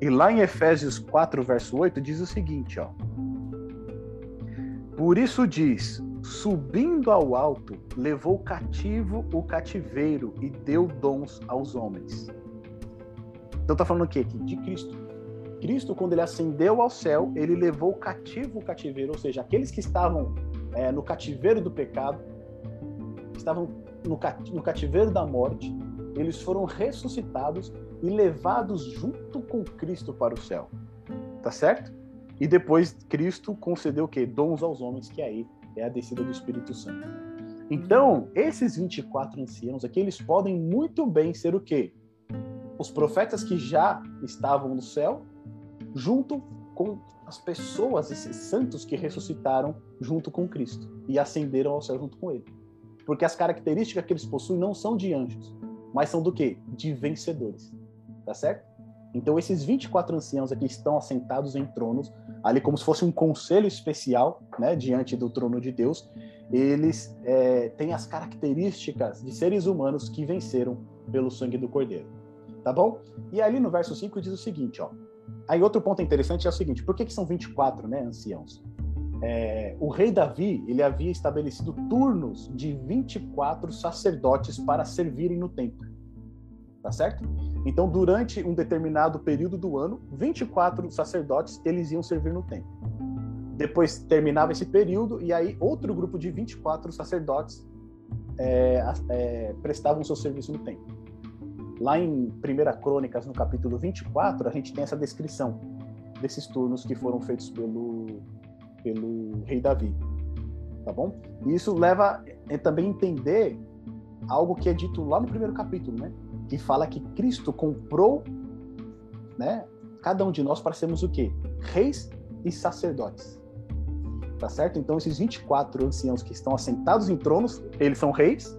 E lá em Efésios 4, verso 8, diz o seguinte, ó. Por isso diz: subindo ao alto, levou cativo o cativeiro e deu dons aos homens. Então tá falando o quê? De Cristo. Cristo, quando ele ascendeu ao céu, ele levou cativo o cativeiro, ou seja, aqueles que estavam é, no cativeiro do pecado, estavam no, no cativeiro da morte, eles foram ressuscitados e levados junto com Cristo para o céu. Tá certo? E depois Cristo concedeu o quê? Dons aos homens, que aí é a descida do Espírito Santo. Então, esses 24 anciãos aqui, eles podem muito bem ser o quê? Os profetas que já estavam no céu, junto com as pessoas, esses santos que ressuscitaram junto com Cristo e ascenderam ao céu junto com ele. Porque as características que eles possuem não são de anjos, mas são do quê? De vencedores. Tá certo? Então, esses 24 anciãos aqui estão assentados em tronos, ali como se fosse um conselho especial, né, diante do trono de Deus. Eles é, têm as características de seres humanos que venceram pelo sangue do Cordeiro. Tá bom? E ali no verso 5 diz o seguinte, ó. Aí outro ponto interessante é o seguinte, por que, que são 24, né, anciãos? É, o rei Davi, ele havia estabelecido turnos de 24 sacerdotes para servirem no templo. Tá certo? Então, durante um determinado período do ano, 24 sacerdotes eles iam servir no templo. Depois terminava esse período e aí outro grupo de 24 sacerdotes é, é, prestavam seu serviço no templo. Lá em 1 Crônicas, no capítulo 24, a gente tem essa descrição desses turnos que foram feitos pelo, pelo rei Davi. Tá bom? E isso leva a também entender algo que é dito lá no primeiro capítulo, né? Que fala que Cristo comprou, né, cada um de nós para sermos o quê? Reis e sacerdotes. Tá certo? Então esses 24 anciãos que estão assentados em tronos, eles são reis,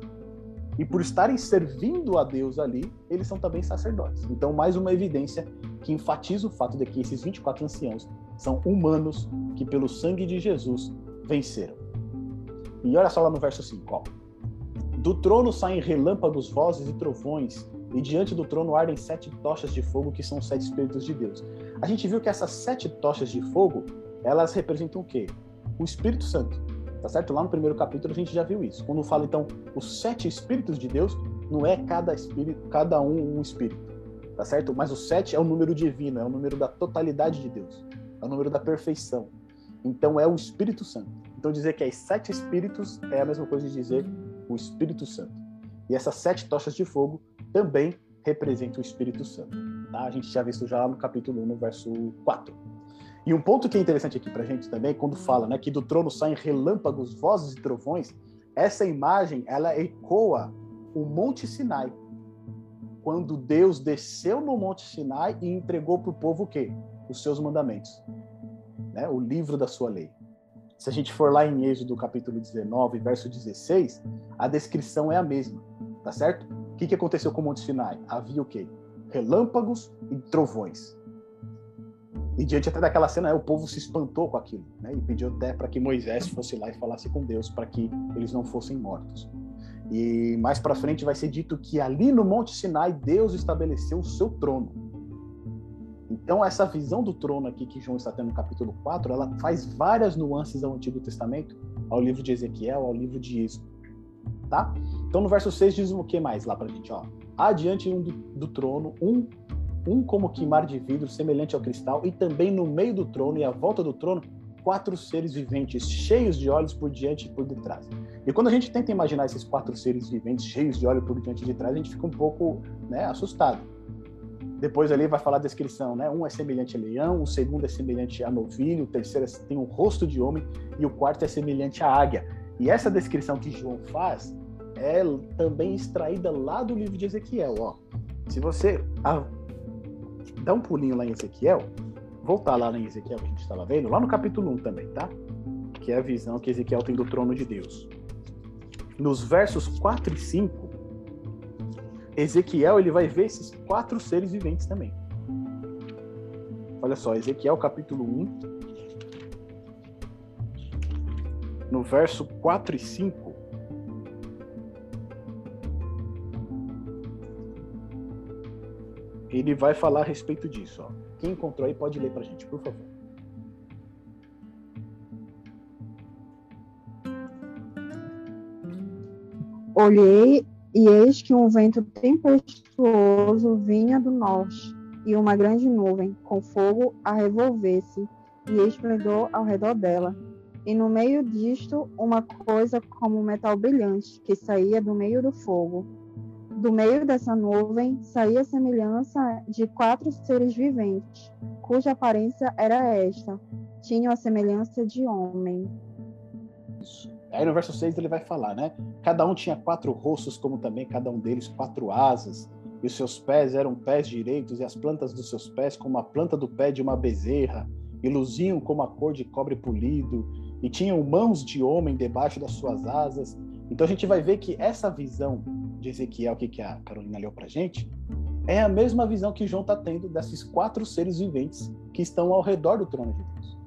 e por estarem servindo a Deus ali, eles são também sacerdotes. Então, mais uma evidência que enfatiza o fato de que esses 24 anciãos são humanos que, pelo sangue de Jesus, venceram. E olha só lá no verso 5, ó. Do trono saem relâmpagos, vozes e trovões, e diante do trono ardem sete tochas de fogo, que são os sete Espíritos de Deus. A gente viu que essas sete tochas de fogo, elas representam o quê? O Espírito Santo. Tá certo? Lá no primeiro capítulo a gente já viu isso. Quando fala então os sete Espíritos de Deus, não é cada espírito, cada um um espírito. Tá certo? Mas o sete é o número divino, é o número da totalidade de Deus. É o número da perfeição. Então é o Espírito Santo. Então dizer que é sete espíritos é a mesma coisa de dizer o Espírito Santo. E essas sete tochas de fogo também representa o Espírito Santo. Tá? A gente já viu isso já lá no capítulo 1, no verso 4. E um ponto que é interessante aqui para a gente também, quando fala né, que do trono saem relâmpagos, vozes e trovões, essa imagem ela ecoa o Monte Sinai. Quando Deus desceu no Monte Sinai e entregou para o povo o quê? Os seus mandamentos. Né? O livro da sua lei. Se a gente for lá em Êxodo capítulo 19, verso 16, a descrição é a mesma, tá certo? O que, que aconteceu com o Monte Sinai? Havia o quê? Relâmpagos e trovões. E diante até daquela cena, o povo se espantou com aquilo, né? E pediu até para que Moisés fosse lá e falasse com Deus para que eles não fossem mortos. E mais para frente vai ser dito que ali no Monte Sinai Deus estabeleceu o seu trono. Então essa visão do trono aqui que João está tendo no capítulo 4, ela faz várias nuances ao Antigo Testamento, ao livro de Ezequiel, ao livro de Êxodo tá? Então no verso 6 diz o que mais lá pra gente, ó. Adiante um do, do trono, um um como que mar de vidro, semelhante ao cristal, e também no meio do trono e à volta do trono, quatro seres viventes, cheios de olhos por diante e por detrás. E quando a gente tenta imaginar esses quatro seres viventes cheios de olhos por diante e de trás, a gente fica um pouco né, assustado. Depois ali vai falar a descrição, né? Um é semelhante a leão, o segundo é semelhante a novilho, o terceiro é, tem um rosto de homem e o quarto é semelhante à águia. E essa descrição que João faz é também extraída lá do livro de Ezequiel. Ó. Se você dá um pulinho lá em Ezequiel, voltar lá em Ezequiel que a gente estava vendo, lá no capítulo 1 também, tá? Que é a visão que Ezequiel tem do trono de Deus. Nos versos 4 e 5, Ezequiel ele vai ver esses quatro seres viventes também. Olha só, Ezequiel capítulo 1, no verso 4 e 5, ele vai falar a respeito disso. Ó. Quem encontrou aí pode ler para a gente, por favor. Olhei e eis que um vento tempestuoso vinha do norte, e uma grande nuvem com fogo a revolver-se e esplendor ao redor dela. E no meio disto, uma coisa como um metal brilhante que saía do meio do fogo do meio dessa nuvem saía a semelhança de quatro seres viventes, cuja aparência era esta: tinham a semelhança de homem. Isso. Aí no verso 6 ele vai falar, né? Cada um tinha quatro rostos, como também cada um deles quatro asas, e os seus pés eram pés direitos, e as plantas dos seus pés como a planta do pé de uma bezerra, e luziam como a cor de cobre polido, e tinham mãos de homem debaixo das suas asas. Então a gente vai ver que essa visão de Ezequiel, que, que a Carolina leu para gente, é a mesma visão que João está tendo desses quatro seres viventes que estão ao redor do trono de Deus.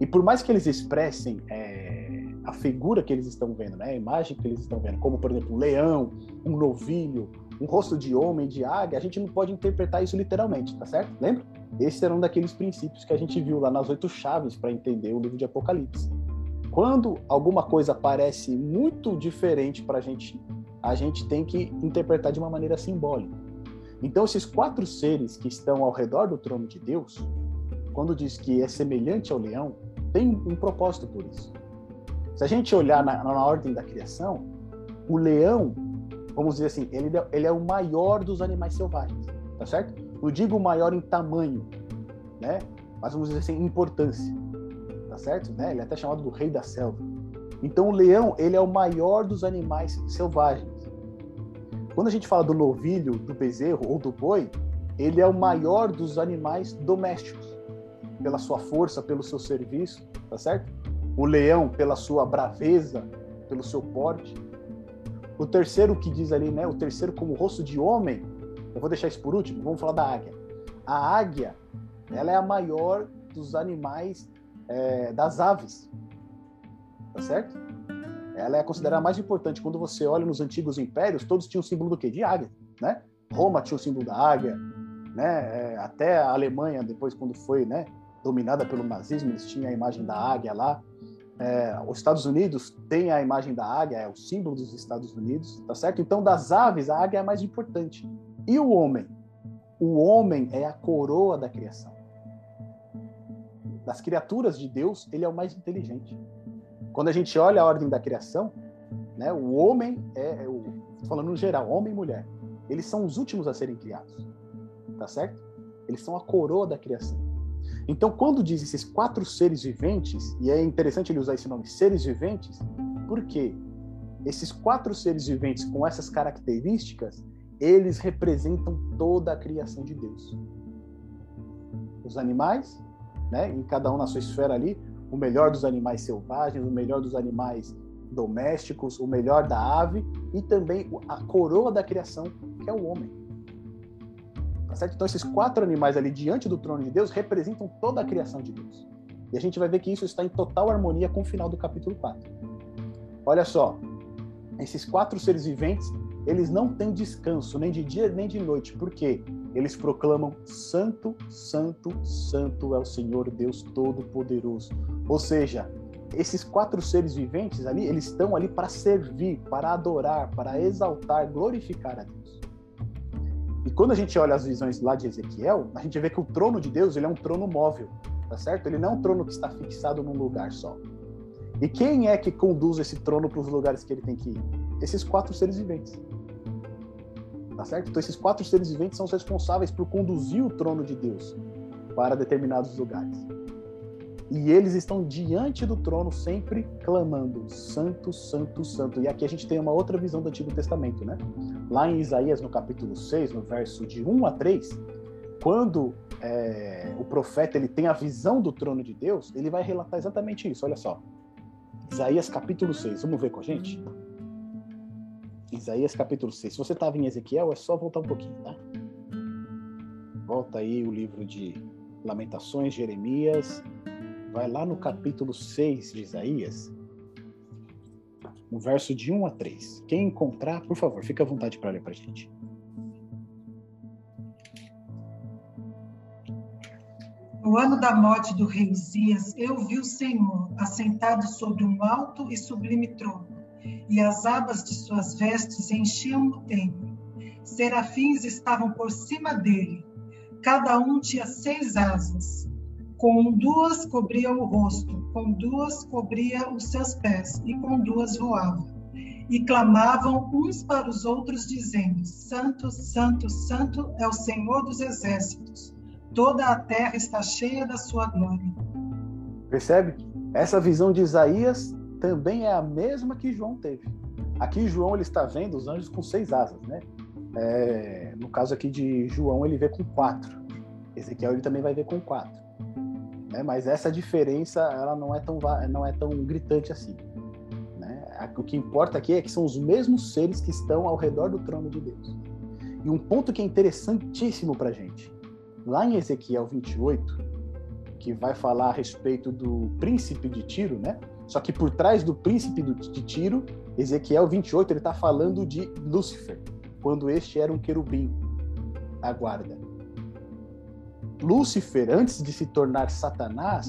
E por mais que eles expressem é, a figura que eles estão vendo, né, a imagem que eles estão vendo, como por exemplo um leão, um novilho, um rosto de homem, de águia, a gente não pode interpretar isso literalmente, tá certo? Lembra? Esse era um daqueles princípios que a gente viu lá nas oito chaves para entender o livro de Apocalipse. Quando alguma coisa parece muito diferente para a gente a gente tem que interpretar de uma maneira simbólica. Então, esses quatro seres que estão ao redor do trono de Deus, quando diz que é semelhante ao leão, tem um propósito por isso. Se a gente olhar na, na ordem da criação, o leão, vamos dizer assim, ele, ele é o maior dos animais selvagens, tá certo? Não digo maior em tamanho, né? Mas vamos dizer assim, em importância, tá certo? Né? Ele é até chamado do rei da selva. Então o leão, ele é o maior dos animais selvagens. Quando a gente fala do novilho, do bezerro ou do boi, ele é o maior dos animais domésticos, pela sua força, pelo seu serviço, tá certo? O leão pela sua braveza, pelo seu porte. O terceiro que diz ali, né? O terceiro como rosto de homem. Eu vou deixar isso por último. Vamos falar da águia. A águia, ela é a maior dos animais, é, das aves, tá certo? Ela é considerada mais importante. Quando você olha nos antigos impérios, todos tinham o símbolo do quê? De águia, né? Roma tinha o símbolo da águia, né? É, até a Alemanha, depois quando foi, né, dominada pelo nazismo, eles tinham a imagem da águia lá. É, os Estados Unidos tem a imagem da águia, é o símbolo dos Estados Unidos, tá certo? Então, das aves, a águia é a mais importante. E o homem? O homem é a coroa da criação. Das criaturas de Deus, ele é o mais inteligente. Quando a gente olha a ordem da criação, né, o homem é, é o, falando no geral, homem e mulher, eles são os últimos a serem criados, tá certo? Eles são a coroa da criação. Então, quando diz esses quatro seres viventes, e é interessante ele usar esse nome, seres viventes, porque esses quatro seres viventes com essas características, eles representam toda a criação de Deus. Os animais, né, em cada um na sua esfera ali, o melhor dos animais selvagens, o melhor dos animais domésticos, o melhor da ave e também a coroa da criação, que é o homem. Tá? Então, esses quatro animais ali diante do trono de Deus representam toda a criação de Deus. E a gente vai ver que isso está em total harmonia com o final do capítulo 4. Olha só, esses quatro seres viventes, eles não têm descanso, nem de dia nem de noite. Por quê? Eles proclamam: Santo, Santo, Santo é o Senhor Deus Todo-Poderoso. Ou seja, esses quatro seres viventes ali, eles estão ali para servir, para adorar, para exaltar, glorificar a Deus. E quando a gente olha as visões lá de Ezequiel, a gente vê que o trono de Deus ele é um trono móvel, tá certo? Ele não é um trono que está fixado num lugar só. E quem é que conduz esse trono para os lugares que ele tem que ir? Esses quatro seres viventes. Tá certo? Então esses quatro seres viventes são os responsáveis por conduzir o trono de Deus para determinados lugares. E eles estão diante do trono sempre clamando: Santo, Santo, Santo. E aqui a gente tem uma outra visão do Antigo Testamento, né? Lá em Isaías, no capítulo 6, no verso de 1 a 3, quando é, o profeta ele tem a visão do trono de Deus, ele vai relatar exatamente isso. Olha só. Isaías capítulo 6. Vamos ver com a gente? Isaías capítulo 6. Se você estava em Ezequiel, é só voltar um pouquinho, tá? Volta aí o livro de Lamentações, Jeremias. Vai lá no capítulo 6 de Isaías, no verso de 1 a 3. Quem encontrar, por favor, fique à vontade para ler para gente. No ano da morte do rei Uzias, eu vi o Senhor assentado sobre um alto e sublime trono, e as abas de suas vestes enchiam o templo. Serafins estavam por cima dele, cada um tinha seis asas. Com duas cobria o rosto, com duas cobria os seus pés, e com duas voava. E clamavam uns para os outros, dizendo: Santo, Santo, Santo é o Senhor dos exércitos. Toda a terra está cheia da sua glória. Percebe? Essa visão de Isaías também é a mesma que João teve. Aqui João ele está vendo os anjos com seis asas, né? É, no caso aqui de João ele vê com quatro. Ezequiel ele também vai ver com quatro. Né? Mas essa diferença ela não é tão não é tão gritante assim. Né? O que importa aqui é que são os mesmos seres que estão ao redor do trono de Deus. E um ponto que é interessantíssimo para gente, lá em Ezequiel 28, que vai falar a respeito do príncipe de Tiro, né? Só que por trás do príncipe de Tiro, Ezequiel 28, ele está falando de Lúcifer, quando este era um querubim, a guarda. Lúcifer, antes de se tornar Satanás,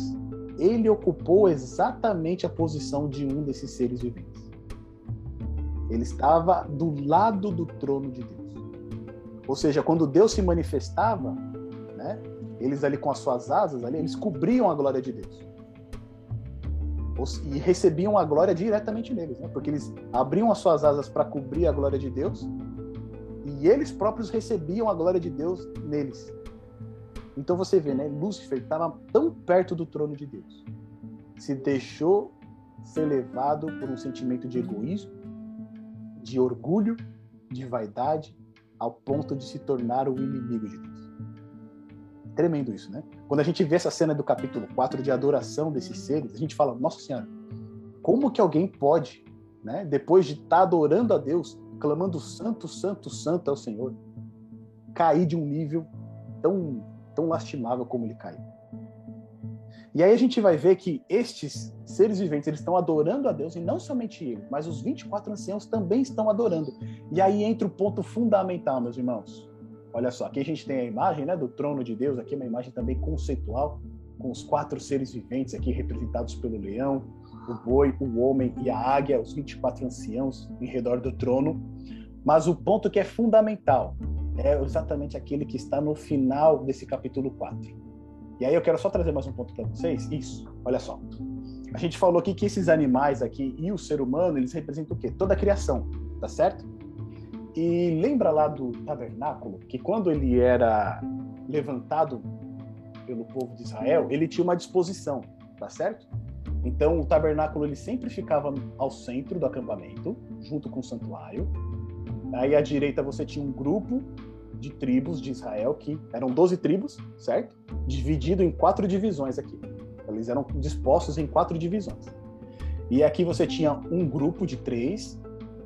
ele ocupou exatamente a posição de um desses seres viventes. Ele estava do lado do trono de Deus. Ou seja, quando Deus se manifestava, né, eles ali com as suas asas, ali, eles cobriam a glória de Deus. E recebiam a glória diretamente neles, né? porque eles abriam as suas asas para cobrir a glória de Deus e eles próprios recebiam a glória de Deus neles. Então você vê, né? Lúcifer estava tão perto do trono de Deus, se deixou ser levado por um sentimento de egoísmo, de orgulho, de vaidade, ao ponto de se tornar o inimigo de Deus. Tremendo isso, né? Quando a gente vê essa cena do capítulo 4 de adoração desses seres, a gente fala, nossa senhora, como que alguém pode, né, depois de estar tá adorando a Deus, clamando santo, santo, santo ao Senhor, cair de um nível tão tão lastimável como ele caiu. E aí a gente vai ver que estes seres viventes, eles estão adorando a Deus, e não somente ele, mas os 24 anciãos também estão adorando. E aí entra o ponto fundamental, meus irmãos. Olha só, aqui a gente tem a imagem né, do trono de Deus, aqui é uma imagem também conceitual, com os quatro seres viventes aqui representados pelo leão, o boi, o homem e a águia, os 24 anciãos em redor do trono. Mas o ponto que é fundamental é exatamente aquele que está no final desse capítulo 4. E aí eu quero só trazer mais um ponto para vocês. Isso, olha só. A gente falou aqui que esses animais aqui e o ser humano, eles representam o quê? Toda a criação, tá certo? E lembra lá do tabernáculo, que quando ele era levantado pelo povo de Israel, ele tinha uma disposição, tá certo? Então o tabernáculo ele sempre ficava ao centro do acampamento, junto com o santuário, Aí à direita você tinha um grupo de tribos de Israel, que eram 12 tribos, certo? Dividido em quatro divisões aqui. Eles eram dispostos em quatro divisões. E aqui você tinha um grupo de três,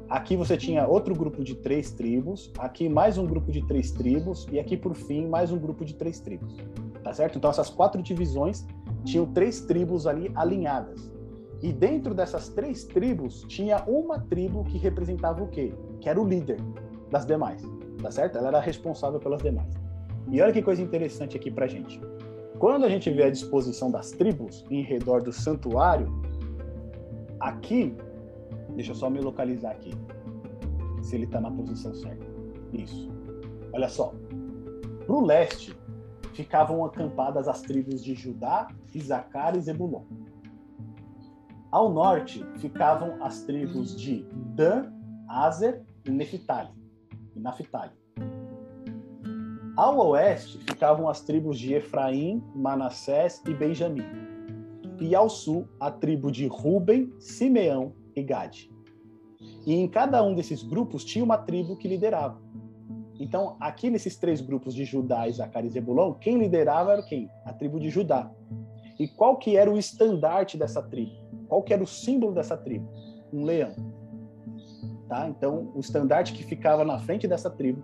aqui você tinha outro grupo de três tribos, aqui mais um grupo de três tribos, e aqui por fim mais um grupo de três tribos. Tá certo? Então essas quatro divisões tinham três tribos ali alinhadas. E dentro dessas três tribos tinha uma tribo que representava o quê? que era o líder das demais, tá certo? Ela era responsável pelas demais. E olha que coisa interessante aqui pra gente. Quando a gente vê a disposição das tribos em redor do santuário, aqui, deixa eu só me localizar aqui, se ele está na posição certa. Isso. Olha só. Pro leste ficavam acampadas as tribos de Judá, Isacar e Zebulon. Ao norte ficavam as tribos de Dan, Azer e Neftali. E Naphtali. Ao oeste ficavam as tribos de Efraim, Manassés e Benjamim. E ao sul, a tribo de Ruben, Simeão e Gade. E em cada um desses grupos tinha uma tribo que liderava. Então, aqui nesses três grupos de Judá, Isacar e Zebulão, quem liderava era quem? A tribo de Judá. E qual que era o estandarte dessa tribo? Qual que era o símbolo dessa tribo? Um leão. Tá? Então, o estandarte que ficava na frente dessa tribo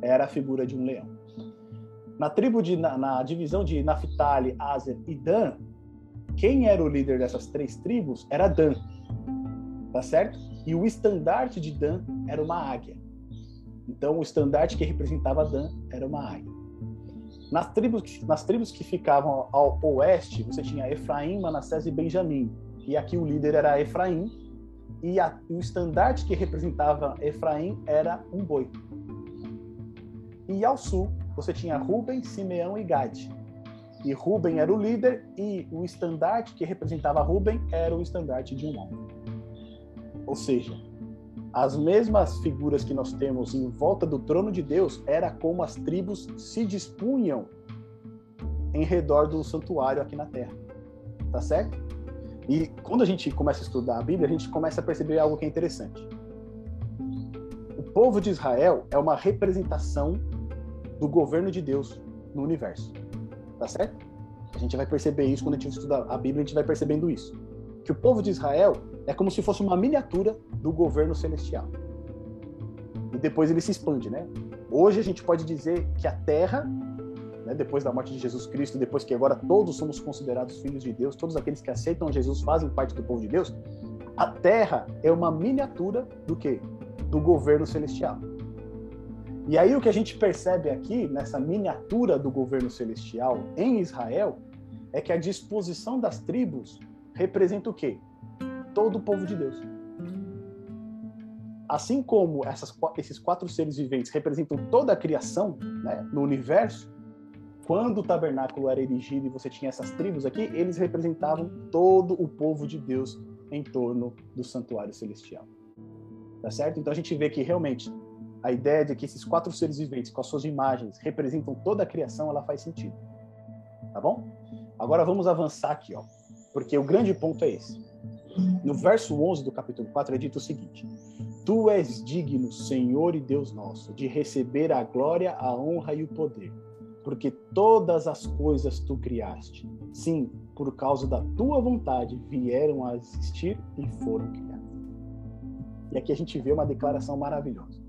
era a figura de um leão. Na tribo de na, na divisão de Naphtali, Azer e Dan, quem era o líder dessas três tribos era Dan. Tá certo? E o estandarte de Dan era uma águia. Então, o estandarte que representava Dan era uma águia. Nas tribos, nas tribos que ficavam ao oeste, você tinha Efraim, Manassés e Benjamim. E aqui o líder era Efraim, e a, o estandarte que representava Efraim era um boi. E ao sul, você tinha Ruben, Simeão e Gade. E Ruben era o líder e o estandarte que representava Ruben era o estandarte de um homem. Ou seja, as mesmas figuras que nós temos em volta do trono de Deus era como as tribos se dispunham em redor do santuário aqui na terra. Tá certo? E quando a gente começa a estudar a Bíblia, a gente começa a perceber algo que é interessante. O povo de Israel é uma representação do governo de Deus no universo. Tá certo? A gente vai perceber isso quando a gente estuda a Bíblia, a gente vai percebendo isso. Que o povo de Israel é como se fosse uma miniatura do governo celestial. E depois ele se expande, né? Hoje a gente pode dizer que a Terra, né, depois da morte de Jesus Cristo, depois que agora todos somos considerados filhos de Deus, todos aqueles que aceitam Jesus fazem parte do povo de Deus, a Terra é uma miniatura do que? Do governo celestial. E aí o que a gente percebe aqui nessa miniatura do governo celestial em Israel é que a disposição das tribos representa o quê? Todo o povo de Deus. Assim como essas, esses quatro seres viventes representam toda a criação né, no universo, quando o tabernáculo era erigido e você tinha essas tribos aqui, eles representavam todo o povo de Deus em torno do santuário celestial. Tá certo? Então a gente vê que realmente a ideia de que esses quatro seres viventes com as suas imagens representam toda a criação, ela faz sentido. Tá bom? Agora vamos avançar aqui, ó, porque o grande ponto é esse. No verso 11 do capítulo 4 é dito o seguinte: Tu és digno, Senhor e Deus nosso, de receber a glória, a honra e o poder, porque todas as coisas tu criaste. Sim, por causa da tua vontade vieram a existir e foram criadas. E aqui a gente vê uma declaração maravilhosa.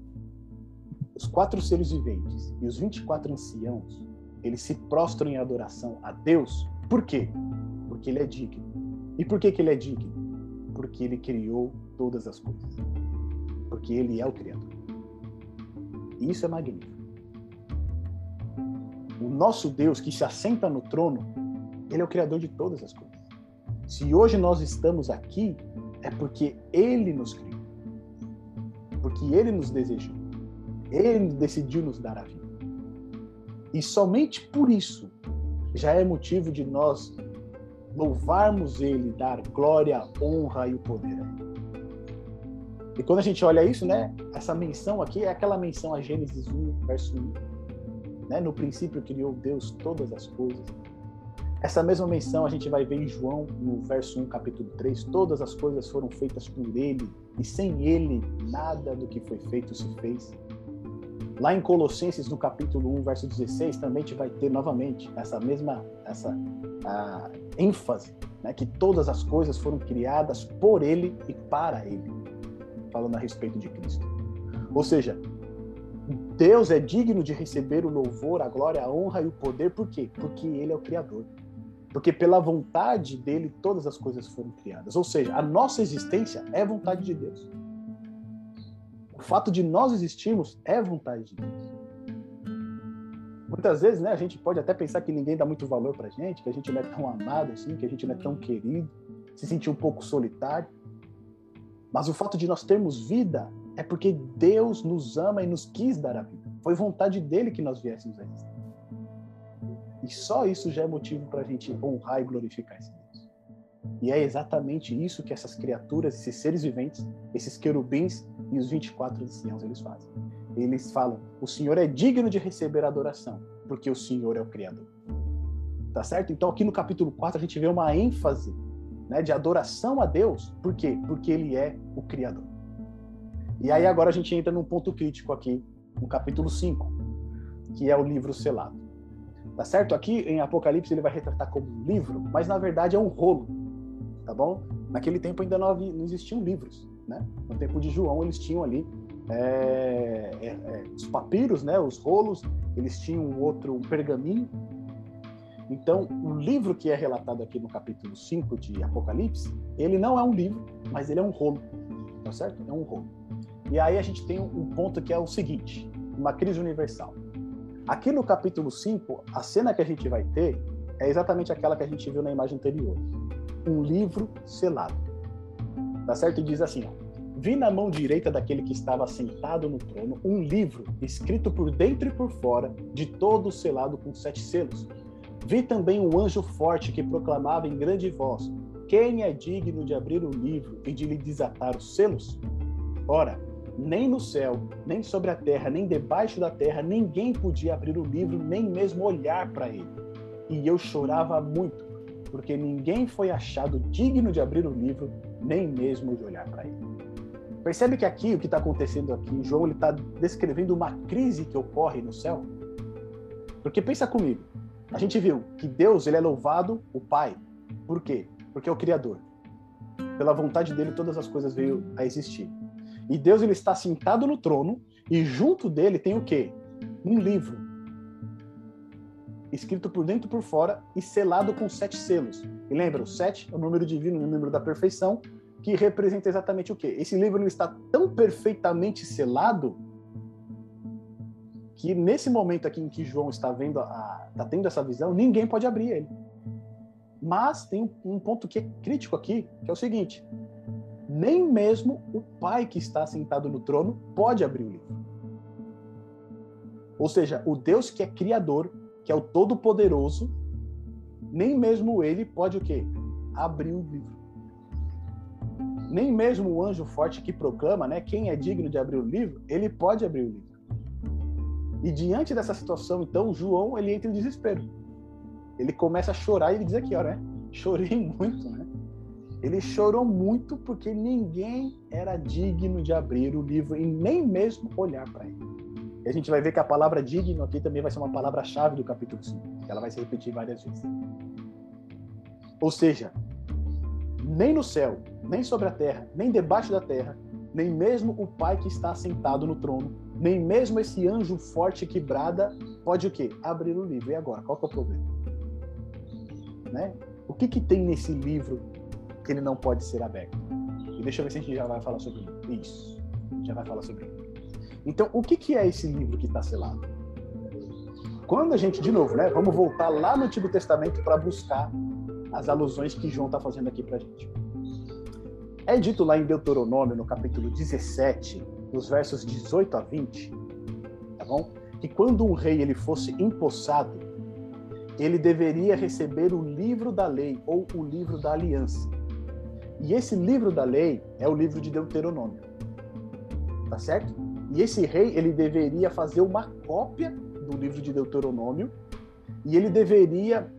Os quatro seres viventes e os 24 anciãos, eles se prostram em adoração a Deus. Por quê? Porque ele é digno. E por que, que ele é digno? Porque ele criou todas as coisas. Porque ele é o Criador. E isso é magnífico. O nosso Deus que se assenta no trono, ele é o Criador de todas as coisas. Se hoje nós estamos aqui, é porque ele nos criou. Porque ele nos desejou. Ele decidiu nos dar a vida. E somente por isso já é motivo de nós louvarmos Ele, dar glória, honra e o poder. E quando a gente olha isso, né, essa menção aqui é aquela menção a Gênesis 1, verso 1. Né? No princípio criou Deus todas as coisas. Essa mesma menção a gente vai ver em João, no verso 1, capítulo 3. Todas as coisas foram feitas por Ele, e sem Ele nada do que foi feito se fez. Lá em Colossenses, no capítulo 1, verso 16, também gente vai ter novamente essa mesma essa, a, ênfase, né, que todas as coisas foram criadas por Ele e para Ele, falando a respeito de Cristo. Ou seja, Deus é digno de receber o louvor, a glória, a honra e o poder, por quê? Porque Ele é o Criador. Porque pela vontade dele todas as coisas foram criadas. Ou seja, a nossa existência é vontade de Deus. Fato de nós existirmos é vontade de Deus. Muitas vezes, né, a gente pode até pensar que ninguém dá muito valor pra gente, que a gente não é tão amado assim, que a gente não é tão querido, se sentir um pouco solitário. Mas o fato de nós termos vida é porque Deus nos ama e nos quis dar a vida. Foi vontade dele que nós viéssemos a existir. E só isso já é motivo para a gente honrar e glorificar esse Deus. E é exatamente isso que essas criaturas, esses seres viventes, esses querubins e os 24 anciãos, eles fazem eles falam: o Senhor é digno de receber adoração, porque o Senhor é o Criador. Tá certo? Então, aqui no capítulo 4, a gente vê uma ênfase né, de adoração a Deus. Por quê? Porque Ele é o Criador. E aí, agora a gente entra num ponto crítico aqui, no capítulo 5, que é o livro selado. Tá certo? Aqui em Apocalipse ele vai retratar como um livro, mas na verdade é um rolo. Tá bom? Naquele tempo ainda não, havia, não existiam livros. Né? No tempo de João, eles tinham ali é, é, é, os papiros, né, os rolos, eles tinham um outro um pergaminho. Então, o livro que é relatado aqui no capítulo 5 de Apocalipse, ele não é um livro, mas ele é um rolo, tá certo? É um rolo. E aí a gente tem um ponto que é o seguinte, uma crise universal. Aqui no capítulo 5, a cena que a gente vai ter é exatamente aquela que a gente viu na imagem anterior. Um livro selado. Tá certo? E diz assim, Vi na mão direita daquele que estava sentado no trono um livro escrito por dentro e por fora, de todo selado com sete selos. Vi também um anjo forte que proclamava em grande voz: Quem é digno de abrir o livro e de lhe desatar os selos? Ora, nem no céu, nem sobre a terra, nem debaixo da terra, ninguém podia abrir o livro, nem mesmo olhar para ele. E eu chorava muito, porque ninguém foi achado digno de abrir o livro, nem mesmo de olhar para ele. Percebe que aqui, o que está acontecendo aqui, João está descrevendo uma crise que ocorre no céu. Porque pensa comigo, a gente viu que Deus ele é louvado, o Pai. Por quê? Porque é o Criador. Pela vontade dele, todas as coisas veio a existir. E Deus ele está sentado no trono e junto dele tem o quê? Um livro escrito por dentro e por fora e selado com sete selos. E lembra, o sete é o número divino, o número da perfeição, que representa exatamente o quê? Esse livro está tão perfeitamente selado que nesse momento aqui em que João está vendo a, está tendo essa visão, ninguém pode abrir ele. Mas tem um ponto que é crítico aqui, que é o seguinte: nem mesmo o Pai que está sentado no trono pode abrir o livro. Ou seja, o Deus que é criador, que é o todo-poderoso, nem mesmo ele pode o quê? Abrir o livro nem mesmo o anjo forte que proclama, né, quem é digno de abrir o livro, ele pode abrir o livro. E diante dessa situação, então, João, ele entra em desespero. Ele começa a chorar e ele diz aqui, ó, né? Chorei muito, né? Ele chorou muito porque ninguém era digno de abrir o livro e nem mesmo olhar para ele. E a gente vai ver que a palavra digno aqui também vai ser uma palavra-chave do capítulo 5, que ela vai se repetir várias vezes. Ou seja, nem no céu, nem sobre a terra, nem debaixo da terra, nem mesmo o Pai que está assentado no trono, nem mesmo esse anjo forte que brada pode o quê? Abrir o livro. E agora, qual que é o problema? Né? O que que tem nesse livro que ele não pode ser aberto? E deixa eu ver se a gente já vai falar sobre isso. Já vai falar sobre isso. Então, o que que é esse livro que está selado? Quando a gente, de novo, né? Vamos voltar lá no Antigo Testamento para buscar as alusões que João está fazendo aqui para a gente. É dito lá em Deuteronômio, no capítulo 17, nos versos 18 a 20, tá bom? Que quando um rei ele fosse empossado, ele deveria receber o livro da lei ou o livro da aliança. E esse livro da lei é o livro de Deuteronômio. Tá certo? E esse rei, ele deveria fazer uma cópia do livro de Deuteronômio e ele deveria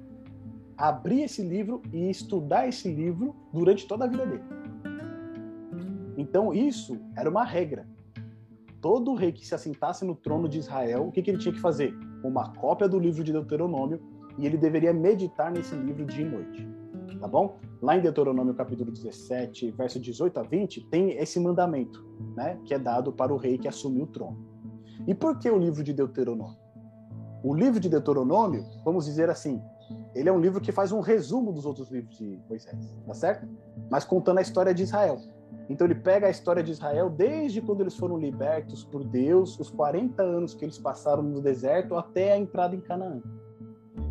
abrir esse livro e estudar esse livro durante toda a vida dele. Então, isso era uma regra. Todo rei que se assentasse no trono de Israel, o que, que ele tinha que fazer? Uma cópia do livro de Deuteronômio e ele deveria meditar nesse livro dia e noite. Tá bom? Lá em Deuteronômio capítulo 17, verso 18 a 20, tem esse mandamento, né, que é dado para o rei que assumiu o trono. E por que o livro de Deuteronômio? O livro de Deuteronômio, vamos dizer assim, ele é um livro que faz um resumo dos outros livros de Moisés, tá certo? Mas contando a história de Israel. Então ele pega a história de Israel desde quando eles foram libertos por Deus, os 40 anos que eles passaram no deserto até a entrada em Canaã.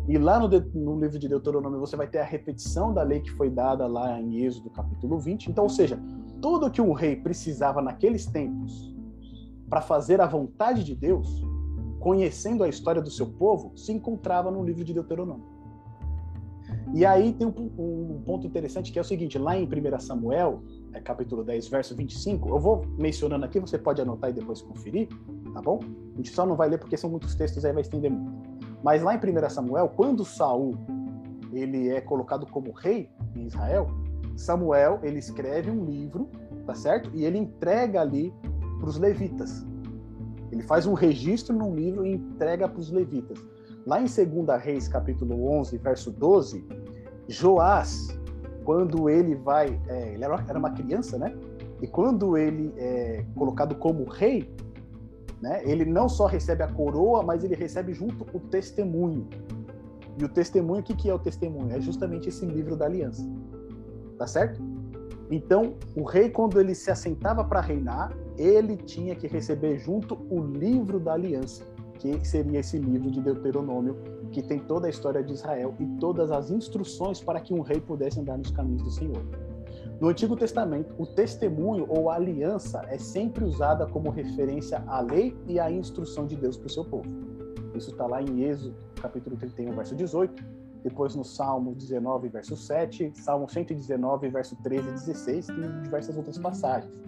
E lá no, no, livro de Deuteronômio você vai ter a repetição da lei que foi dada lá em Êxodo capítulo 20. Então, ou seja, tudo que um rei precisava naqueles tempos para fazer a vontade de Deus, conhecendo a história do seu povo, se encontrava no livro de Deuteronômio. E aí tem um, um, ponto interessante que é o seguinte, lá em 1 Samuel, é, capítulo 10, verso 25, eu vou mencionando aqui, você pode anotar e depois conferir, tá bom? A gente só não vai ler porque são muitos textos, aí vai estender muito. Mas lá em 1 Samuel, quando Saul ele é colocado como rei em Israel, Samuel ele escreve um livro, tá certo? E ele entrega ali para os levitas. Ele faz um registro num livro e entrega para os levitas. Lá em 2 Reis, capítulo 11, verso 12, Joás, quando ele vai. É, ele era uma criança, né? E quando ele é colocado como rei, né, ele não só recebe a coroa, mas ele recebe junto o testemunho. E o testemunho, o que, que é o testemunho? É justamente esse livro da aliança. Tá certo? Então, o rei, quando ele se assentava para reinar, ele tinha que receber junto o livro da aliança que seria esse livro de Deuteronômio, que tem toda a história de Israel e todas as instruções para que um rei pudesse andar nos caminhos do Senhor. No Antigo Testamento, o testemunho ou aliança é sempre usada como referência à lei e à instrução de Deus para o seu povo. Isso está lá em Êxodo, capítulo 31, verso 18, depois no Salmo 19, verso 7, Salmo 119, verso 13 e 16, e diversas outras passagens.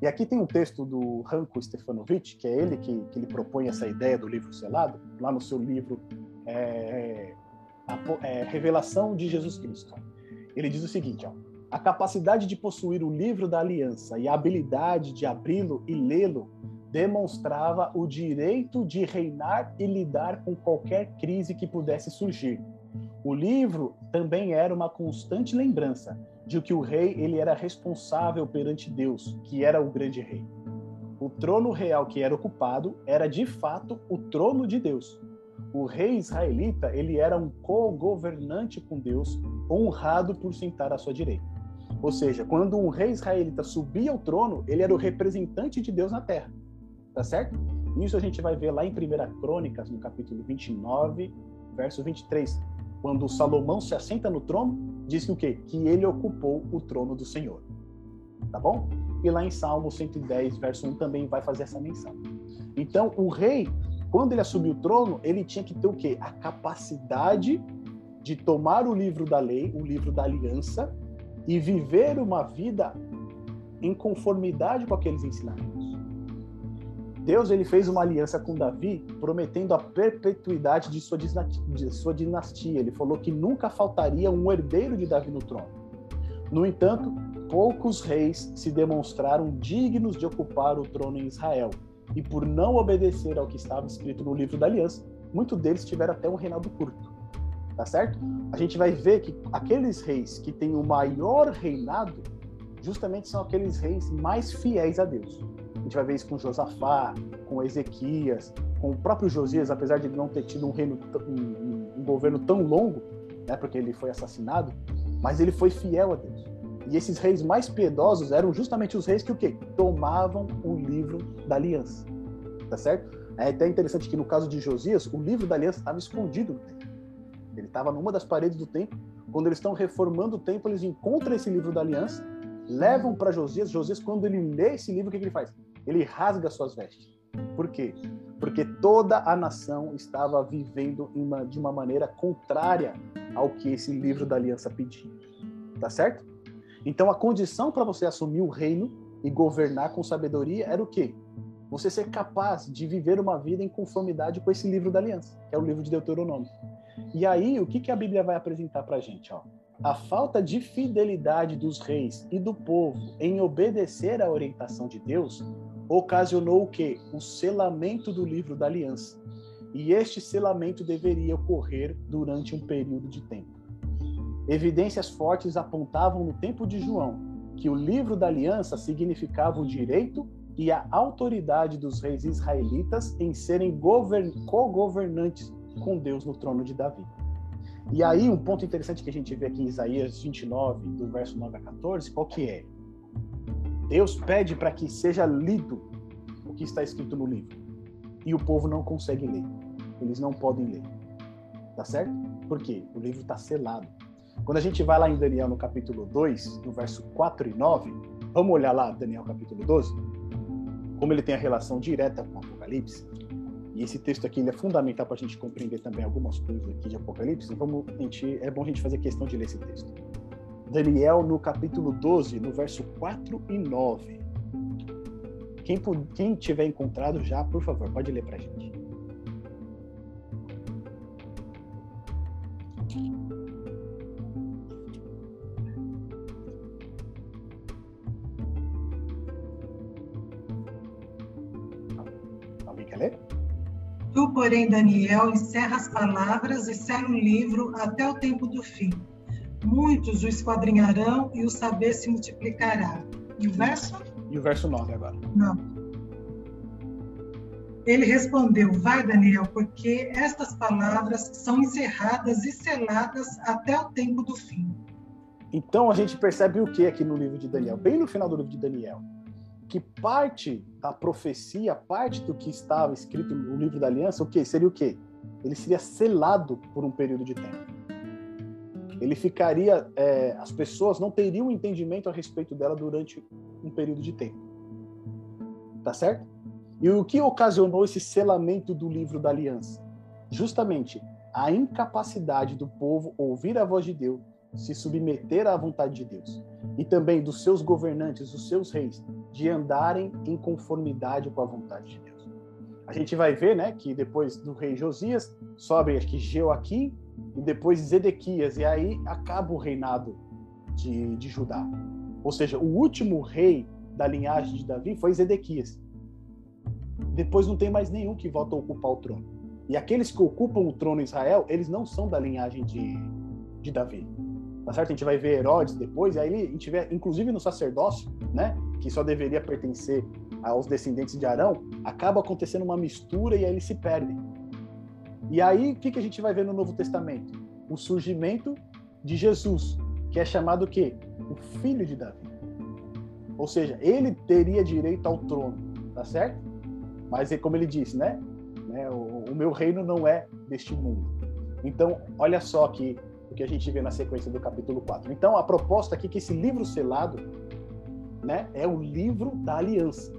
E aqui tem um texto do Ranko Stefanovic, que é ele que, que ele propõe essa ideia do livro selado, lá no seu livro é, é, Revelação de Jesus Cristo. Ele diz o seguinte, ó, a capacidade de possuir o livro da aliança e a habilidade de abri-lo e lê-lo demonstrava o direito de reinar e lidar com qualquer crise que pudesse surgir. O livro também era uma constante lembrança de que o rei ele era responsável perante Deus, que era o grande rei. O trono real que era ocupado era de fato o trono de Deus. O rei israelita ele era um co-governante com Deus, honrado por sentar à sua direita. Ou seja, quando um rei israelita subia ao trono, ele era o representante de Deus na terra. Tá certo? Isso a gente vai ver lá em 1 Crônicas, no capítulo 29, verso 23 quando Salomão se assenta no trono, diz que o quê? Que ele ocupou o trono do Senhor. Tá bom? E lá em Salmo 110, verso 1 também vai fazer essa menção. Então, o rei, quando ele assumiu o trono, ele tinha que ter o quê? A capacidade de tomar o livro da lei, o livro da aliança e viver uma vida em conformidade com aqueles ensinamentos. Deus ele fez uma aliança com Davi, prometendo a perpetuidade de sua, de sua dinastia. Ele falou que nunca faltaria um herdeiro de Davi no trono. No entanto, poucos reis se demonstraram dignos de ocupar o trono em Israel. E por não obedecer ao que estava escrito no livro da aliança, muitos deles tiveram até um reinado curto. Tá certo? A gente vai ver que aqueles reis que têm o maior reinado, justamente são aqueles reis mais fiéis a Deus gente vai ver isso com Josafá, com Ezequias, com o próprio Josias, apesar de ele não ter tido um reino, um, um governo tão longo, né, porque ele foi assassinado, mas ele foi fiel a Deus. E esses reis mais piedosos eram justamente os reis que o quê? Tomavam o livro da aliança. Tá certo? É até interessante que no caso de Josias, o livro da aliança estava escondido no. Ele estava numa das paredes do templo. Quando eles estão reformando o templo, eles encontram esse livro da aliança, levam para Josias. Josias, quando ele lê esse livro, o que, ele faz? ele rasga suas vestes. Por quê? Porque toda a nação estava vivendo uma, de uma maneira contrária ao que esse livro da aliança pedia. Tá certo? Então a condição para você assumir o reino e governar com sabedoria era o quê? Você ser capaz de viver uma vida em conformidade com esse livro da aliança, que é o livro de Deuteronômio. E aí, o que, que a Bíblia vai apresentar para a gente? Ó? A falta de fidelidade dos reis e do povo em obedecer à orientação de Deus ocasionou o quê? O selamento do livro da aliança. E este selamento deveria ocorrer durante um período de tempo. Evidências fortes apontavam no tempo de João que o livro da aliança significava o direito e a autoridade dos reis israelitas em serem co-governantes com Deus no trono de Davi. E aí, um ponto interessante que a gente vê aqui em Isaías 29, do verso 9 a 14, qual que é? Deus pede para que seja lido o que está escrito no livro. E o povo não consegue ler. Eles não podem ler. Tá certo? Por quê? O livro está selado. Quando a gente vai lá em Daniel no capítulo 2, no verso 4 e 9, vamos olhar lá Daniel capítulo 12, como ele tem a relação direta com o Apocalipse. E esse texto aqui é fundamental para a gente compreender também algumas coisas aqui de Apocalipse. Vamos, a gente, é bom a gente fazer questão de ler esse texto. Daniel no capítulo 12, no verso 4 e 9. Quem, quem tiver encontrado já, por favor, pode ler para a gente. Tu, porém, Daniel, encerra as palavras e sela o livro até o tempo do fim muitos o esquadrinharão e o saber se multiplicará. E o verso? E o verso 9 agora. Não. Ele respondeu: Vai, Daniel, porque estas palavras são encerradas e seladas até o tempo do fim. Então a gente percebe o que aqui no livro de Daniel? Bem no final do livro de Daniel. Que parte da profecia, parte do que estava escrito no livro da aliança, o que seria o quê? Ele seria selado por um período de tempo. Ele ficaria, é, as pessoas não teriam entendimento a respeito dela durante um período de tempo. Tá certo? E o que ocasionou esse selamento do livro da aliança? Justamente a incapacidade do povo ouvir a voz de Deus, se submeter à vontade de Deus, e também dos seus governantes, dos seus reis, de andarem em conformidade com a vontade de Deus. A gente vai ver, né, que depois do rei Josias sobe acho que e depois Zedequias e aí acaba o reinado de, de Judá. Ou seja, o último rei da linhagem de Davi foi Zedequias. Depois não tem mais nenhum que volta a ocupar o trono. E aqueles que ocupam o trono em Israel, eles não são da linhagem de, de Davi. Tá certo? A gente vai ver Herodes depois, e aí gente vê, inclusive no sacerdócio, né, que só deveria pertencer aos descendentes de Arão, acaba acontecendo uma mistura e aí eles se perdem. E aí, o que, que a gente vai ver no Novo Testamento? O surgimento de Jesus, que é chamado o quê? O filho de Davi. Ou seja, ele teria direito ao trono, tá certo? Mas como ele disse, né? né? O meu reino não é deste mundo. Então, olha só que o que a gente vê na sequência do capítulo 4. Então, a proposta aqui é que esse livro selado, né, é o livro da aliança.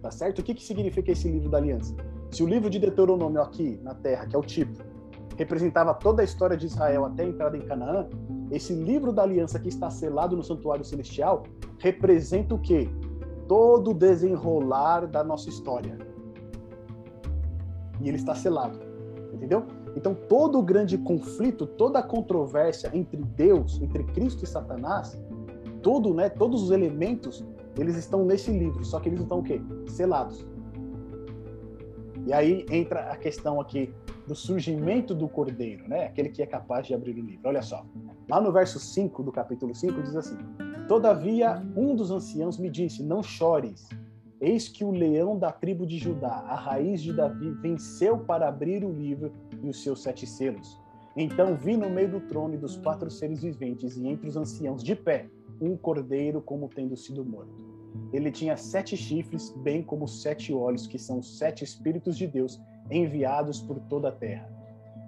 Tá certo? O que que significa esse livro da aliança? Se o livro de Deuteronômio aqui na terra, que é o tipo, representava toda a história de Israel até a entrada em Canaã, esse livro da aliança que está selado no santuário celestial representa o quê? Todo o desenrolar da nossa história. E ele está selado. Entendeu? Então, todo o grande conflito, toda a controvérsia entre Deus, entre Cristo e Satanás, todo, né, todos os elementos, eles estão nesse livro, só que eles estão o quê? Selados. E aí entra a questão aqui do surgimento do cordeiro, né? Aquele que é capaz de abrir o livro. Olha só. Lá no verso 5 do capítulo 5 diz assim: Todavia, um dos anciãos me disse: Não chores. Eis que o leão da tribo de Judá, a raiz de Davi, venceu para abrir o livro e os seus sete selos. Então vi no meio do trono e dos quatro seres viventes e entre os anciãos de pé um cordeiro como tendo sido morto. Ele tinha sete chifres, bem como sete olhos, que são os sete espíritos de Deus enviados por toda a terra.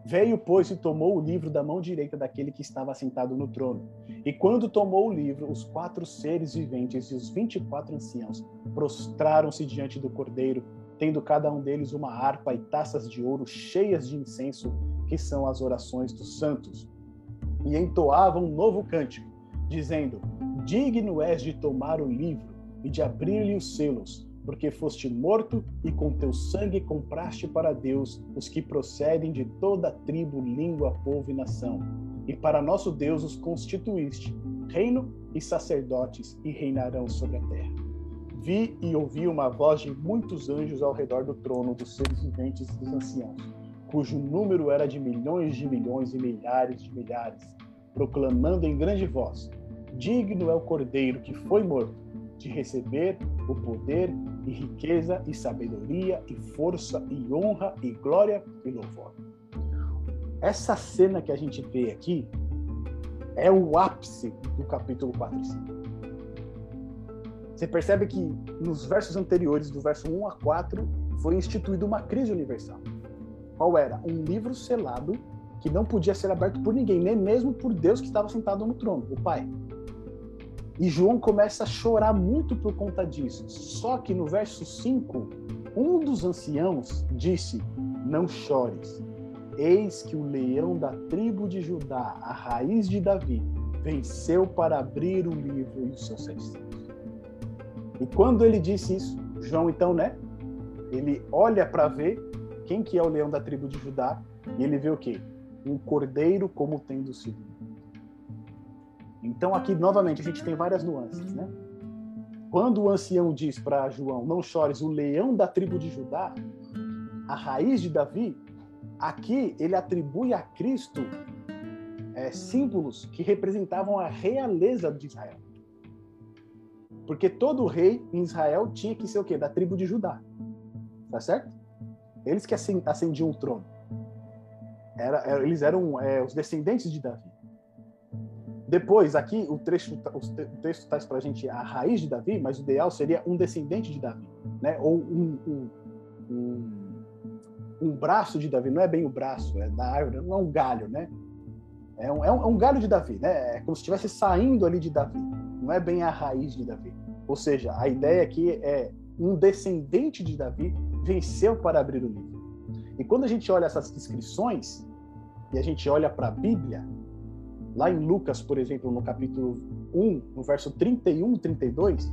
Veio, pois, e tomou o livro da mão direita daquele que estava sentado no trono. E quando tomou o livro, os quatro seres viventes e os vinte e quatro anciãos prostraram-se diante do cordeiro, tendo cada um deles uma harpa e taças de ouro cheias de incenso, que são as orações dos santos. E entoavam um novo cântico, dizendo: Digno és de tomar o livro e de abrir-lhe os selos porque foste morto e com teu sangue compraste para Deus os que procedem de toda tribo, língua, povo e nação. E para nosso Deus os constituíste, reino e sacerdotes, e reinarão sobre a terra. Vi e ouvi uma voz de muitos anjos ao redor do trono dos seres viventes e dos anciãos, cujo número era de milhões de milhões e milhares de milhares, proclamando em grande voz: Digno é o cordeiro que foi morto de receber o poder e riqueza e sabedoria e força e honra e glória e louvor. Essa cena que a gente vê aqui é o ápice do capítulo 4 e 5. Você percebe que nos versos anteriores, do verso 1 a 4, foi instituída uma crise universal. Qual era? Um livro selado que não podia ser aberto por ninguém, nem mesmo por Deus que estava sentado no trono, o Pai. E João começa a chorar muito por conta disso. Só que no verso 5, um dos anciãos disse: Não chores. Eis que o leão da tribo de Judá, a raiz de Davi, venceu para abrir o livro e os seus sete E quando ele disse isso, João então, né? Ele olha para ver quem que é o leão da tribo de Judá e ele vê o quê? Um cordeiro como tendo sido então, aqui, novamente, a gente tem várias nuances, né? Quando o ancião diz para João, não chores, o leão da tribo de Judá, a raiz de Davi, aqui ele atribui a Cristo é, símbolos que representavam a realeza de Israel. Porque todo rei em Israel tinha que ser o quê? Da tribo de Judá. Tá certo? Eles que ascendiam o trono. Era, eles eram é, os descendentes de Davi. Depois, aqui, o, trecho, o texto traz para a gente a raiz de Davi, mas o ideal seria um descendente de Davi, né? ou um, um, um, um braço de Davi. Não é bem o braço, é da árvore, não é um galho, né? É um, é um, é um galho de Davi, né? É como se estivesse saindo ali de Davi. Não é bem a raiz de Davi. Ou seja, a ideia aqui é um descendente de Davi venceu para abrir o livro. E quando a gente olha essas descrições e a gente olha para a Bíblia, lá em Lucas, por exemplo, no capítulo 1, no verso 31 e 32,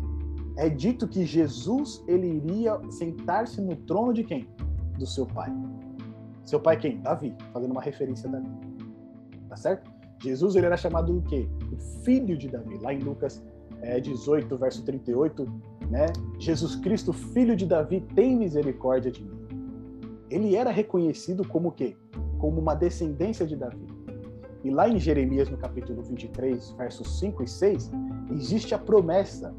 é dito que Jesus ele iria sentar-se no trono de quem? Do seu pai. Seu pai quem? Davi, fazendo uma referência a Davi. Tá certo? Jesus ele era chamado do quê? O filho de Davi. Lá em Lucas é, 18, verso 38, né? Jesus Cristo, filho de Davi, tem misericórdia de mim. Ele era reconhecido como o quê? Como uma descendência de Davi. E lá em Jeremias, no capítulo 23, versos 5 e 6, existe a promessa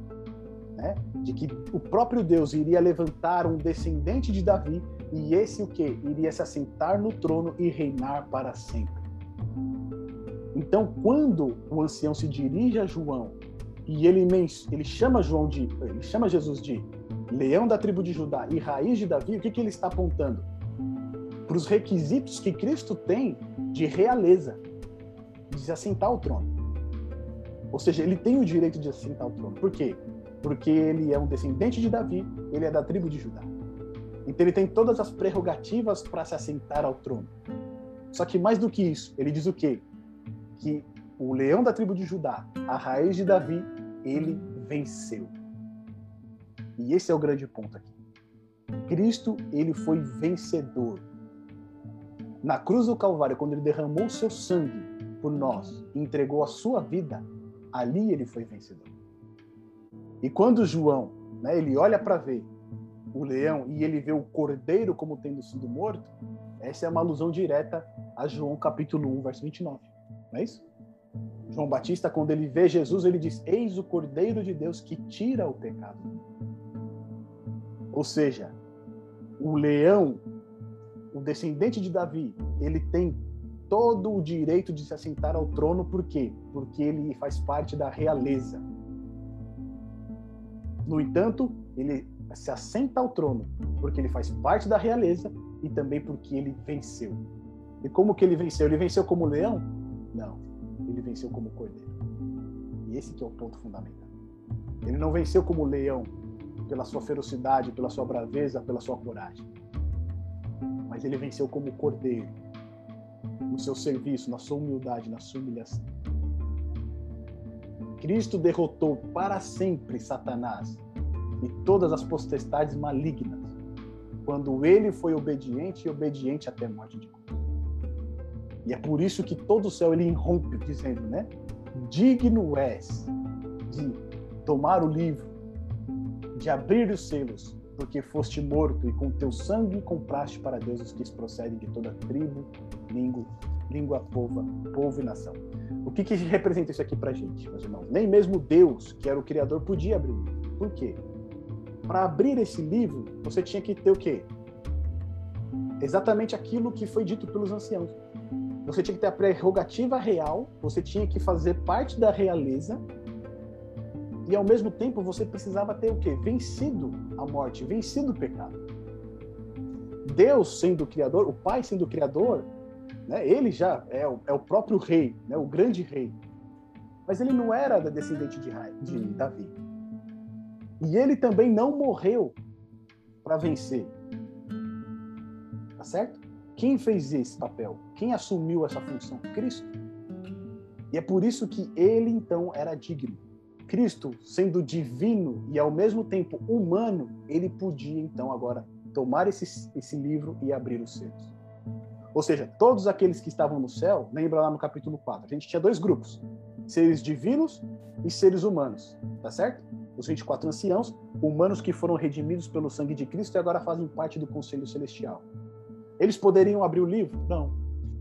né, de que o próprio Deus iria levantar um descendente de Davi e esse o que? Iria se assentar no trono e reinar para sempre. Então, quando o ancião se dirige a João e ele, ele chama João de, ele chama Jesus de leão da tribo de Judá e raiz de Davi, o que, que ele está apontando? Para os requisitos que Cristo tem de realeza de se assentar ao trono. Ou seja, ele tem o direito de assentar ao trono. Por quê? Porque ele é um descendente de Davi, ele é da tribo de Judá. Então ele tem todas as prerrogativas para se assentar ao trono. Só que mais do que isso, ele diz o quê? Que o leão da tribo de Judá, a raiz de Davi, ele venceu. E esse é o grande ponto aqui. Cristo, ele foi vencedor. Na cruz do Calvário, quando ele derramou seu sangue, por nós entregou a sua vida, ali ele foi vencedor. E quando João, né, ele olha para ver o leão e ele vê o cordeiro como tendo sido morto, essa é uma alusão direta a João capítulo 1, verso 29. Não é isso? João Batista, quando ele vê Jesus, ele diz: Eis o cordeiro de Deus que tira o pecado. Ou seja, o leão, o descendente de Davi, ele tem todo o direito de se assentar ao trono, por quê? Porque ele faz parte da realeza. No entanto, ele se assenta ao trono porque ele faz parte da realeza e também porque ele venceu. E como que ele venceu? Ele venceu como leão? Não, ele venceu como cordeiro. E esse que é o ponto fundamental. Ele não venceu como leão pela sua ferocidade, pela sua braveza, pela sua coragem. Mas ele venceu como cordeiro no seu serviço, na sua humildade, na sua humilhação. Cristo derrotou para sempre Satanás e todas as potestades malignas, quando ele foi obediente e obediente até a morte de cruz. E é por isso que todo o céu ele irrompe, dizendo, né? Digno és de tomar o livro, de abrir os selos, porque foste morto e com teu sangue compraste para Deus os que procedem de toda tribo, língua, língua povo, povo e nação. O que, que representa isso aqui para gente, meus irmãos? Nem mesmo Deus, que era o Criador, podia abrir. Por quê? Para abrir esse livro, você tinha que ter o quê? Exatamente aquilo que foi dito pelos anciãos. Você tinha que ter a prerrogativa real, você tinha que fazer parte da realeza e ao mesmo tempo você precisava ter o quê? Vencido a morte, vencido o pecado. Deus sendo o criador, o Pai sendo o criador, né? ele já é o, é o próprio rei, né? o grande rei. Mas ele não era descendente de, de Davi. E ele também não morreu para vencer. Tá certo? Quem fez esse papel? Quem assumiu essa função? Cristo. E é por isso que ele então era digno Cristo, sendo divino e ao mesmo tempo humano, ele podia então agora tomar esse, esse livro e abrir os seus. Ou seja, todos aqueles que estavam no céu, lembra lá no capítulo 4, a gente tinha dois grupos: seres divinos e seres humanos, tá certo? Os 24 anciãos, humanos que foram redimidos pelo sangue de Cristo e agora fazem parte do conselho celestial. Eles poderiam abrir o livro? Não.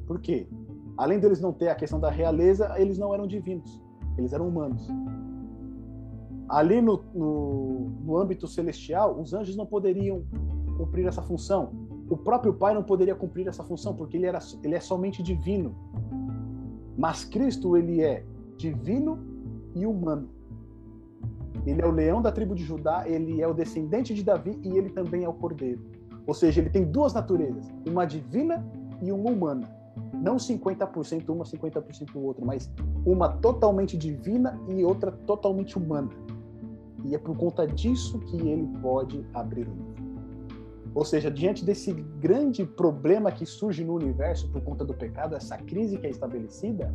Por quê? Além deles não ter a questão da realeza, eles não eram divinos, eles eram humanos ali no, no, no âmbito celestial, os anjos não poderiam cumprir essa função. O próprio Pai não poderia cumprir essa função, porque ele, era, ele é somente divino. Mas Cristo, ele é divino e humano. Ele é o leão da tribo de Judá, ele é o descendente de Davi e ele também é o cordeiro. Ou seja, ele tem duas naturezas, uma divina e uma humana. Não 50% uma, 50% o outro, mas uma totalmente divina e outra totalmente humana. E é por conta disso que ele pode abrir o livro. Ou seja, diante desse grande problema que surge no universo por conta do pecado, essa crise que é estabelecida,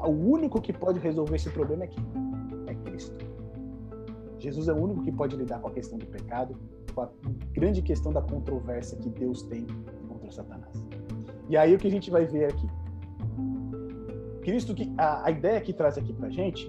o único que pode resolver esse problema é quem? É Cristo. Jesus é o único que pode lidar com a questão do pecado, com a grande questão da controvérsia que Deus tem contra Satanás. E aí o que a gente vai ver aqui? Cristo que a, a ideia que traz aqui para gente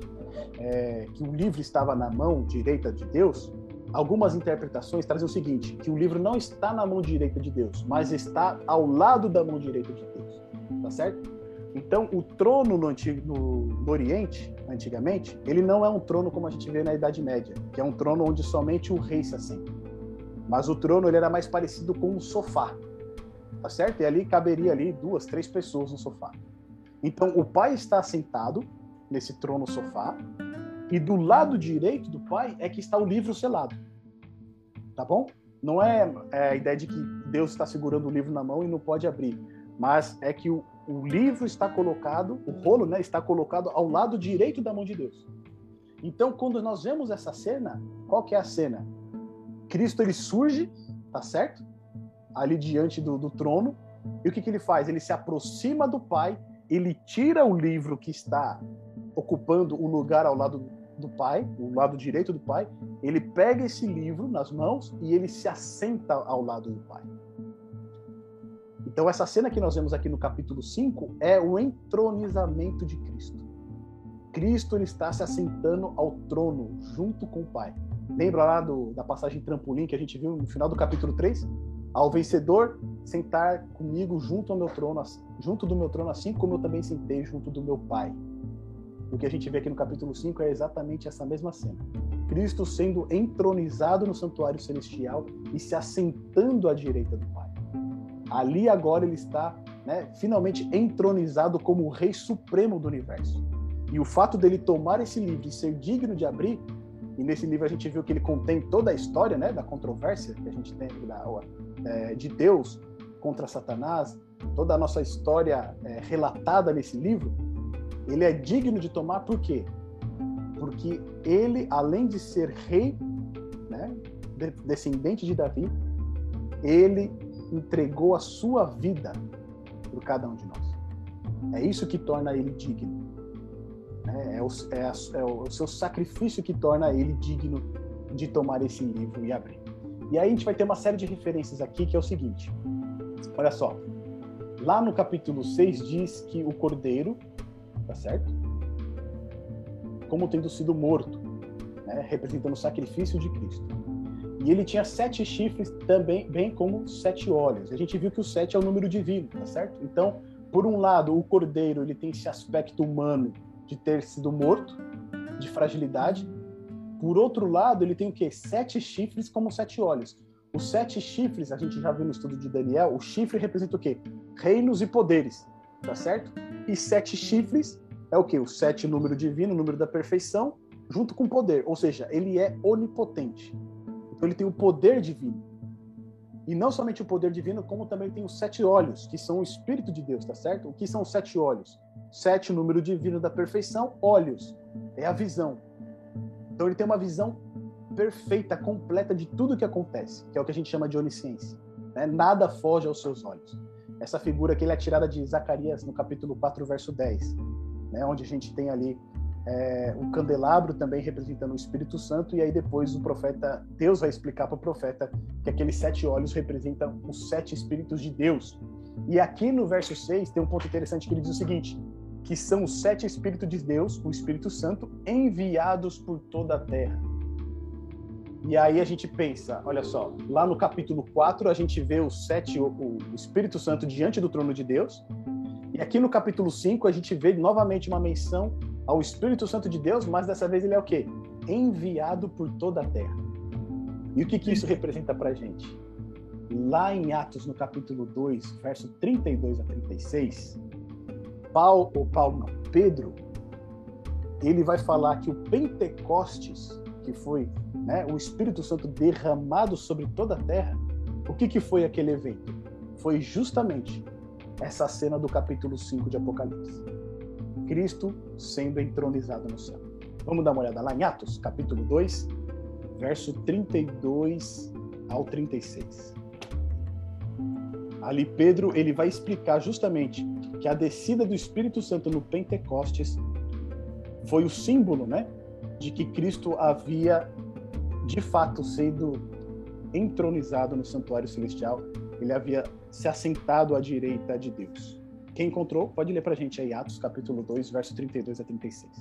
é que o livro estava na mão direita de Deus. Algumas interpretações trazem o seguinte: que o livro não está na mão direita de Deus, mas está ao lado da mão direita de Deus. Tá certo? Então, o trono no, antigo, no, no, Oriente, antigamente, ele não é um trono como a gente vê na Idade Média, que é um trono onde somente o rei se assenta. Mas o trono ele era mais parecido com um sofá, tá certo? E ali caberia ali duas, três pessoas no sofá. Então, o pai está sentado nesse trono sofá e do lado direito do pai é que está o livro selado. Tá bom? Não é, é a ideia de que Deus está segurando o livro na mão e não pode abrir, mas é que o, o livro está colocado, o rolo, né, está colocado ao lado direito da mão de Deus. Então, quando nós vemos essa cena, qual que é a cena? Cristo ele surge, tá certo? Ali diante do, do trono. E o que, que ele faz? Ele se aproxima do Pai, ele tira o livro que está ocupando o lugar ao lado do Pai, o lado direito do Pai. Ele pega esse livro nas mãos e ele se assenta ao lado do Pai. Então, essa cena que nós vemos aqui no capítulo 5 é o entronizamento de Cristo. Cristo ele está se assentando ao trono junto com o Pai. Lembra lá do, da passagem trampolim que a gente viu no final do capítulo 3? Ao vencedor sentar comigo junto ao meu trono, junto do meu trono, assim como eu também sentei junto do meu Pai. O que a gente vê aqui no capítulo 5 é exatamente essa mesma cena. Cristo sendo entronizado no santuário celestial e se assentando à direita do Pai. Ali agora ele está né, finalmente entronizado como o Rei Supremo do universo. E o fato dele tomar esse livro e ser digno de abrir, e nesse livro a gente viu que ele contém toda a história né, da controvérsia que a gente tem da, é, de Deus contra Satanás, toda a nossa história é, relatada nesse livro, ele é digno de tomar por quê? Porque ele, além de ser rei, né, descendente de Davi, ele entregou a sua vida por cada um de nós. É isso que torna ele digno. É, é, o, é, a, é o seu sacrifício que torna ele digno de tomar esse livro e abrir. E aí a gente vai ter uma série de referências aqui que é o seguinte. Olha só. Lá no capítulo 6 diz que o cordeiro, tá certo? Como tendo sido morto, né, representando o sacrifício de Cristo. E ele tinha sete chifres também, bem como sete olhos. A gente viu que o sete é o número divino, tá certo? Então, por um lado, o cordeiro ele tem esse aspecto humano de ter sido morto, de fragilidade. Por outro lado, ele tem o quê? Sete chifres como sete olhos. Os sete chifres, a gente já viu no estudo de Daniel, o chifre representa o quê? Reinos e poderes, tá certo? E sete chifres é o quê? O sete número divino, número da perfeição, junto com poder. Ou seja, ele é onipotente. Então ele tem o poder divino. E não somente o poder divino, como também tem os sete olhos, que são o Espírito de Deus, tá certo? O que são os sete olhos? Sete, o número divino da perfeição, olhos, é a visão. Então ele tem uma visão perfeita, completa de tudo que acontece, que é o que a gente chama de onisciência. Né? Nada foge aos seus olhos. Essa figura aqui é tirada de Zacarias, no capítulo 4, verso 10, né? onde a gente tem ali é, o candelabro também representando o Espírito Santo, e aí depois o profeta, Deus vai explicar para o profeta que aqueles sete olhos representam os sete Espíritos de Deus. E aqui no verso 6 tem um ponto interessante que ele diz o seguinte: que são os sete Espíritos de Deus, o Espírito Santo, enviados por toda a terra. E aí a gente pensa, olha só, lá no capítulo 4 a gente vê os sete, o, Espírito Santo diante do trono de Deus, e aqui no capítulo 5 a gente vê novamente uma menção ao Espírito Santo de Deus, mas dessa vez ele é o quê? Enviado por toda a terra. E o que, que isso representa para a gente? Lá em Atos, no capítulo 2, verso 32 a 36, Paulo, ou Paulo não, Pedro, ele vai falar que o Pentecostes, que foi né, o Espírito Santo derramado sobre toda a terra, o que, que foi aquele evento? Foi justamente essa cena do capítulo 5 de Apocalipse. Cristo sendo entronizado no céu. Vamos dar uma olhada lá em Atos, capítulo 2, verso 32 ao 36. Ali Pedro, ele vai explicar justamente que a descida do Espírito Santo no Pentecostes foi o símbolo, né, de que Cristo havia de fato sido entronizado no santuário celestial, ele havia se assentado à direita de Deus. Quem encontrou, pode ler para a gente aí Atos capítulo 2, verso 32 a 36.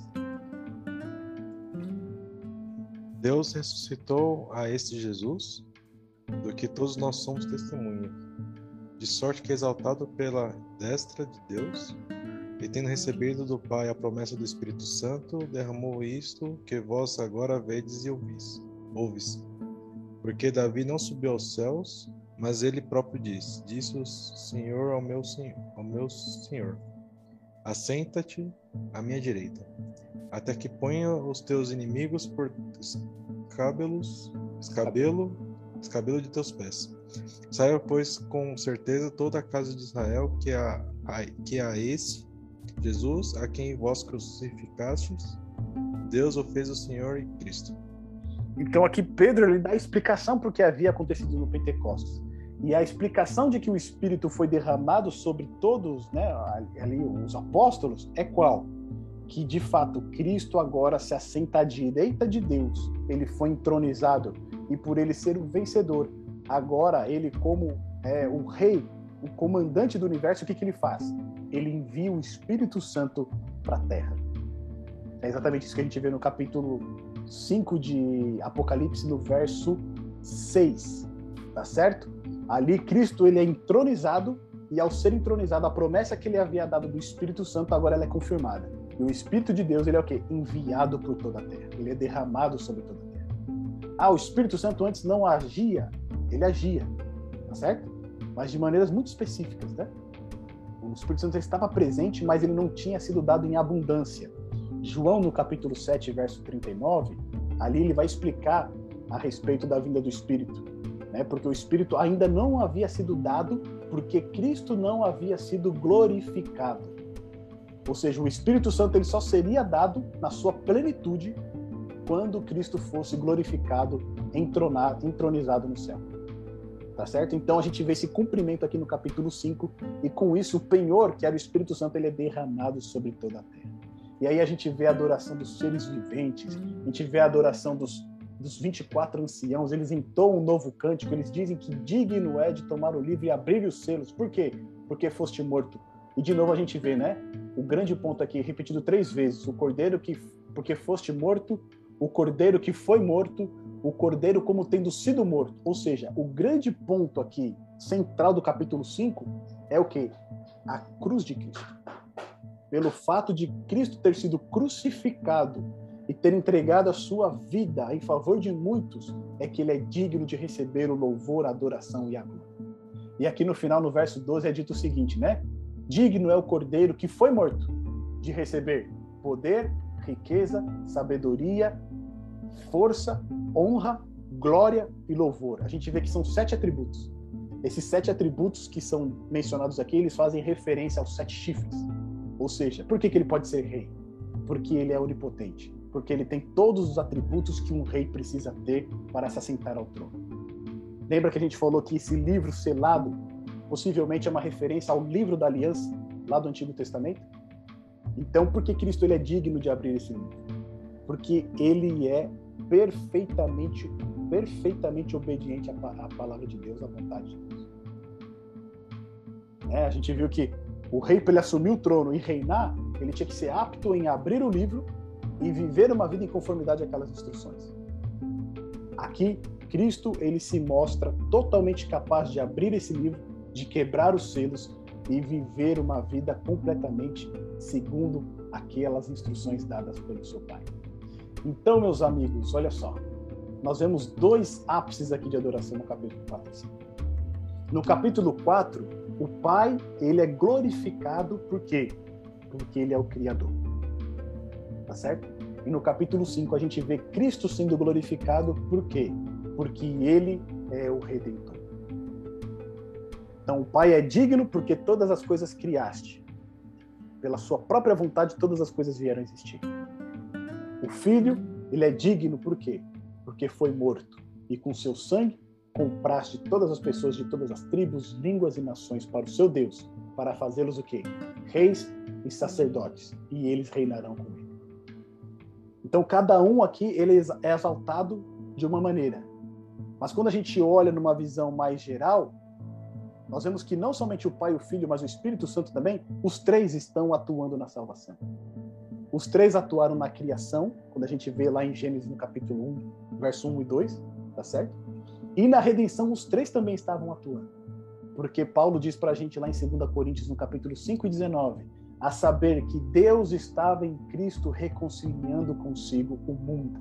Deus ressuscitou a este Jesus, do que todos nós somos testemunha, de sorte que exaltado pela destra de Deus, e tendo recebido do Pai a promessa do Espírito Santo, derramou isto que vós agora vedes e ouvis. ouvis. Porque Davi não subiu aos céus, mas ele próprio diz: Disse o Senhor ao meu Senhor, ao meu Senhor: Assenta-te à minha direita, até que ponha os teus inimigos por escabelos, escabelo, escabelo de teus pés. Saiba, pois, com certeza toda a casa de Israel que a, que a esse Jesus, a quem vós crucificastes, Deus o fez o Senhor e Cristo. Então aqui Pedro ele dá a explicação para o que havia acontecido no Pentecostes. E a explicação de que o Espírito foi derramado sobre todos, né, ali os apóstolos, é qual? Que de fato Cristo agora se assenta à direita de Deus. Ele foi entronizado e por ele ser o vencedor, agora ele como é, o rei, o comandante do universo, o que, que ele faz? Ele envia o Espírito Santo para a Terra. É exatamente isso que a gente vê no capítulo 5 de Apocalipse, no verso 6. Tá certo? Ali Cristo ele é entronizado e ao ser entronizado a promessa que ele havia dado do Espírito Santo agora ela é confirmada. E o Espírito de Deus ele é o quê? Enviado por toda a terra. Ele é derramado sobre toda a terra. Ah, o Espírito Santo antes não agia, ele agia, tá certo? Mas de maneiras muito específicas, né? O Espírito Santo estava presente, mas ele não tinha sido dado em abundância. João, no capítulo 7, verso 39, ali ele vai explicar a respeito da vinda do Espírito né? porque o Espírito ainda não havia sido dado, porque Cristo não havia sido glorificado. Ou seja, o Espírito Santo ele só seria dado na sua plenitude quando Cristo fosse glorificado, entronado, entronizado no céu. Tá certo? Então a gente vê esse cumprimento aqui no capítulo 5 e com isso o penhor, que era o Espírito Santo, ele é derramado sobre toda a terra. E aí a gente vê a adoração dos seres viventes, a gente vê a adoração dos, dos 24 anciãos, eles entoam um novo cântico, eles dizem que digno é de tomar o livro e abrir os selos. Por quê? Porque foste morto. E de novo a gente vê, né? O grande ponto aqui, repetido três vezes: o cordeiro que, porque foste morto, o cordeiro que foi morto, o cordeiro como tendo sido morto. Ou seja, o grande ponto aqui, central do capítulo 5, é o que? A cruz de Cristo. Pelo fato de Cristo ter sido crucificado e ter entregado a sua vida em favor de muitos, é que ele é digno de receber o louvor, a adoração e a glória. E aqui no final, no verso 12, é dito o seguinte, né? Digno é o cordeiro que foi morto de receber poder, riqueza, sabedoria, força, honra, glória e louvor. A gente vê que são sete atributos. Esses sete atributos que são mencionados aqui, eles fazem referência aos sete chifres. Ou seja, por que, que ele pode ser rei? Porque ele é onipotente porque ele tem todos os atributos que um rei precisa ter para se assentar ao trono. Lembra que a gente falou que esse livro selado possivelmente é uma referência ao livro da aliança lá do Antigo Testamento? Então, por que Cristo ele é digno de abrir esse livro? Porque ele é perfeitamente, perfeitamente obediente à, palavra de Deus, à vontade de Deus. É, a gente viu que o rei, para ele assumir o trono e reinar, ele tinha que ser apto em abrir o livro e viver uma vida em conformidade àquelas instruções. Aqui, Cristo ele se mostra totalmente capaz de abrir esse livro, de quebrar os selos e viver uma vida completamente segundo aquelas instruções dadas pelo seu Pai. Então, meus amigos, olha só. Nós vemos dois ápices aqui de adoração no capítulo 4 e 5. No capítulo 4, o Pai, ele é glorificado por quê? Porque ele é o criador. Tá certo? E no capítulo 5 a gente vê Cristo sendo glorificado, por quê? Porque ele é o redentor. Então o Pai é digno porque todas as coisas criaste. Pela sua própria vontade todas as coisas vieram a existir. O Filho, ele é digno por quê? Porque foi morto e com seu sangue compraste todas as pessoas de todas as tribos, línguas e nações para o seu Deus, para fazê-los o quê? Reis e sacerdotes, e eles reinarão com ele. Então cada um aqui ele é exaltado de uma maneira. Mas quando a gente olha numa visão mais geral, nós vemos que não somente o Pai, o Filho, mas o Espírito Santo também, os três estão atuando na salvação. Os três atuaram na criação, quando a gente vê lá em Gênesis no capítulo 1, verso 1 e 2, tá certo? E na redenção os três também estavam atuando. Porque Paulo diz para a gente lá em 2 Coríntios, no capítulo 5 e 19, a saber que Deus estava em Cristo reconciliando consigo o mundo.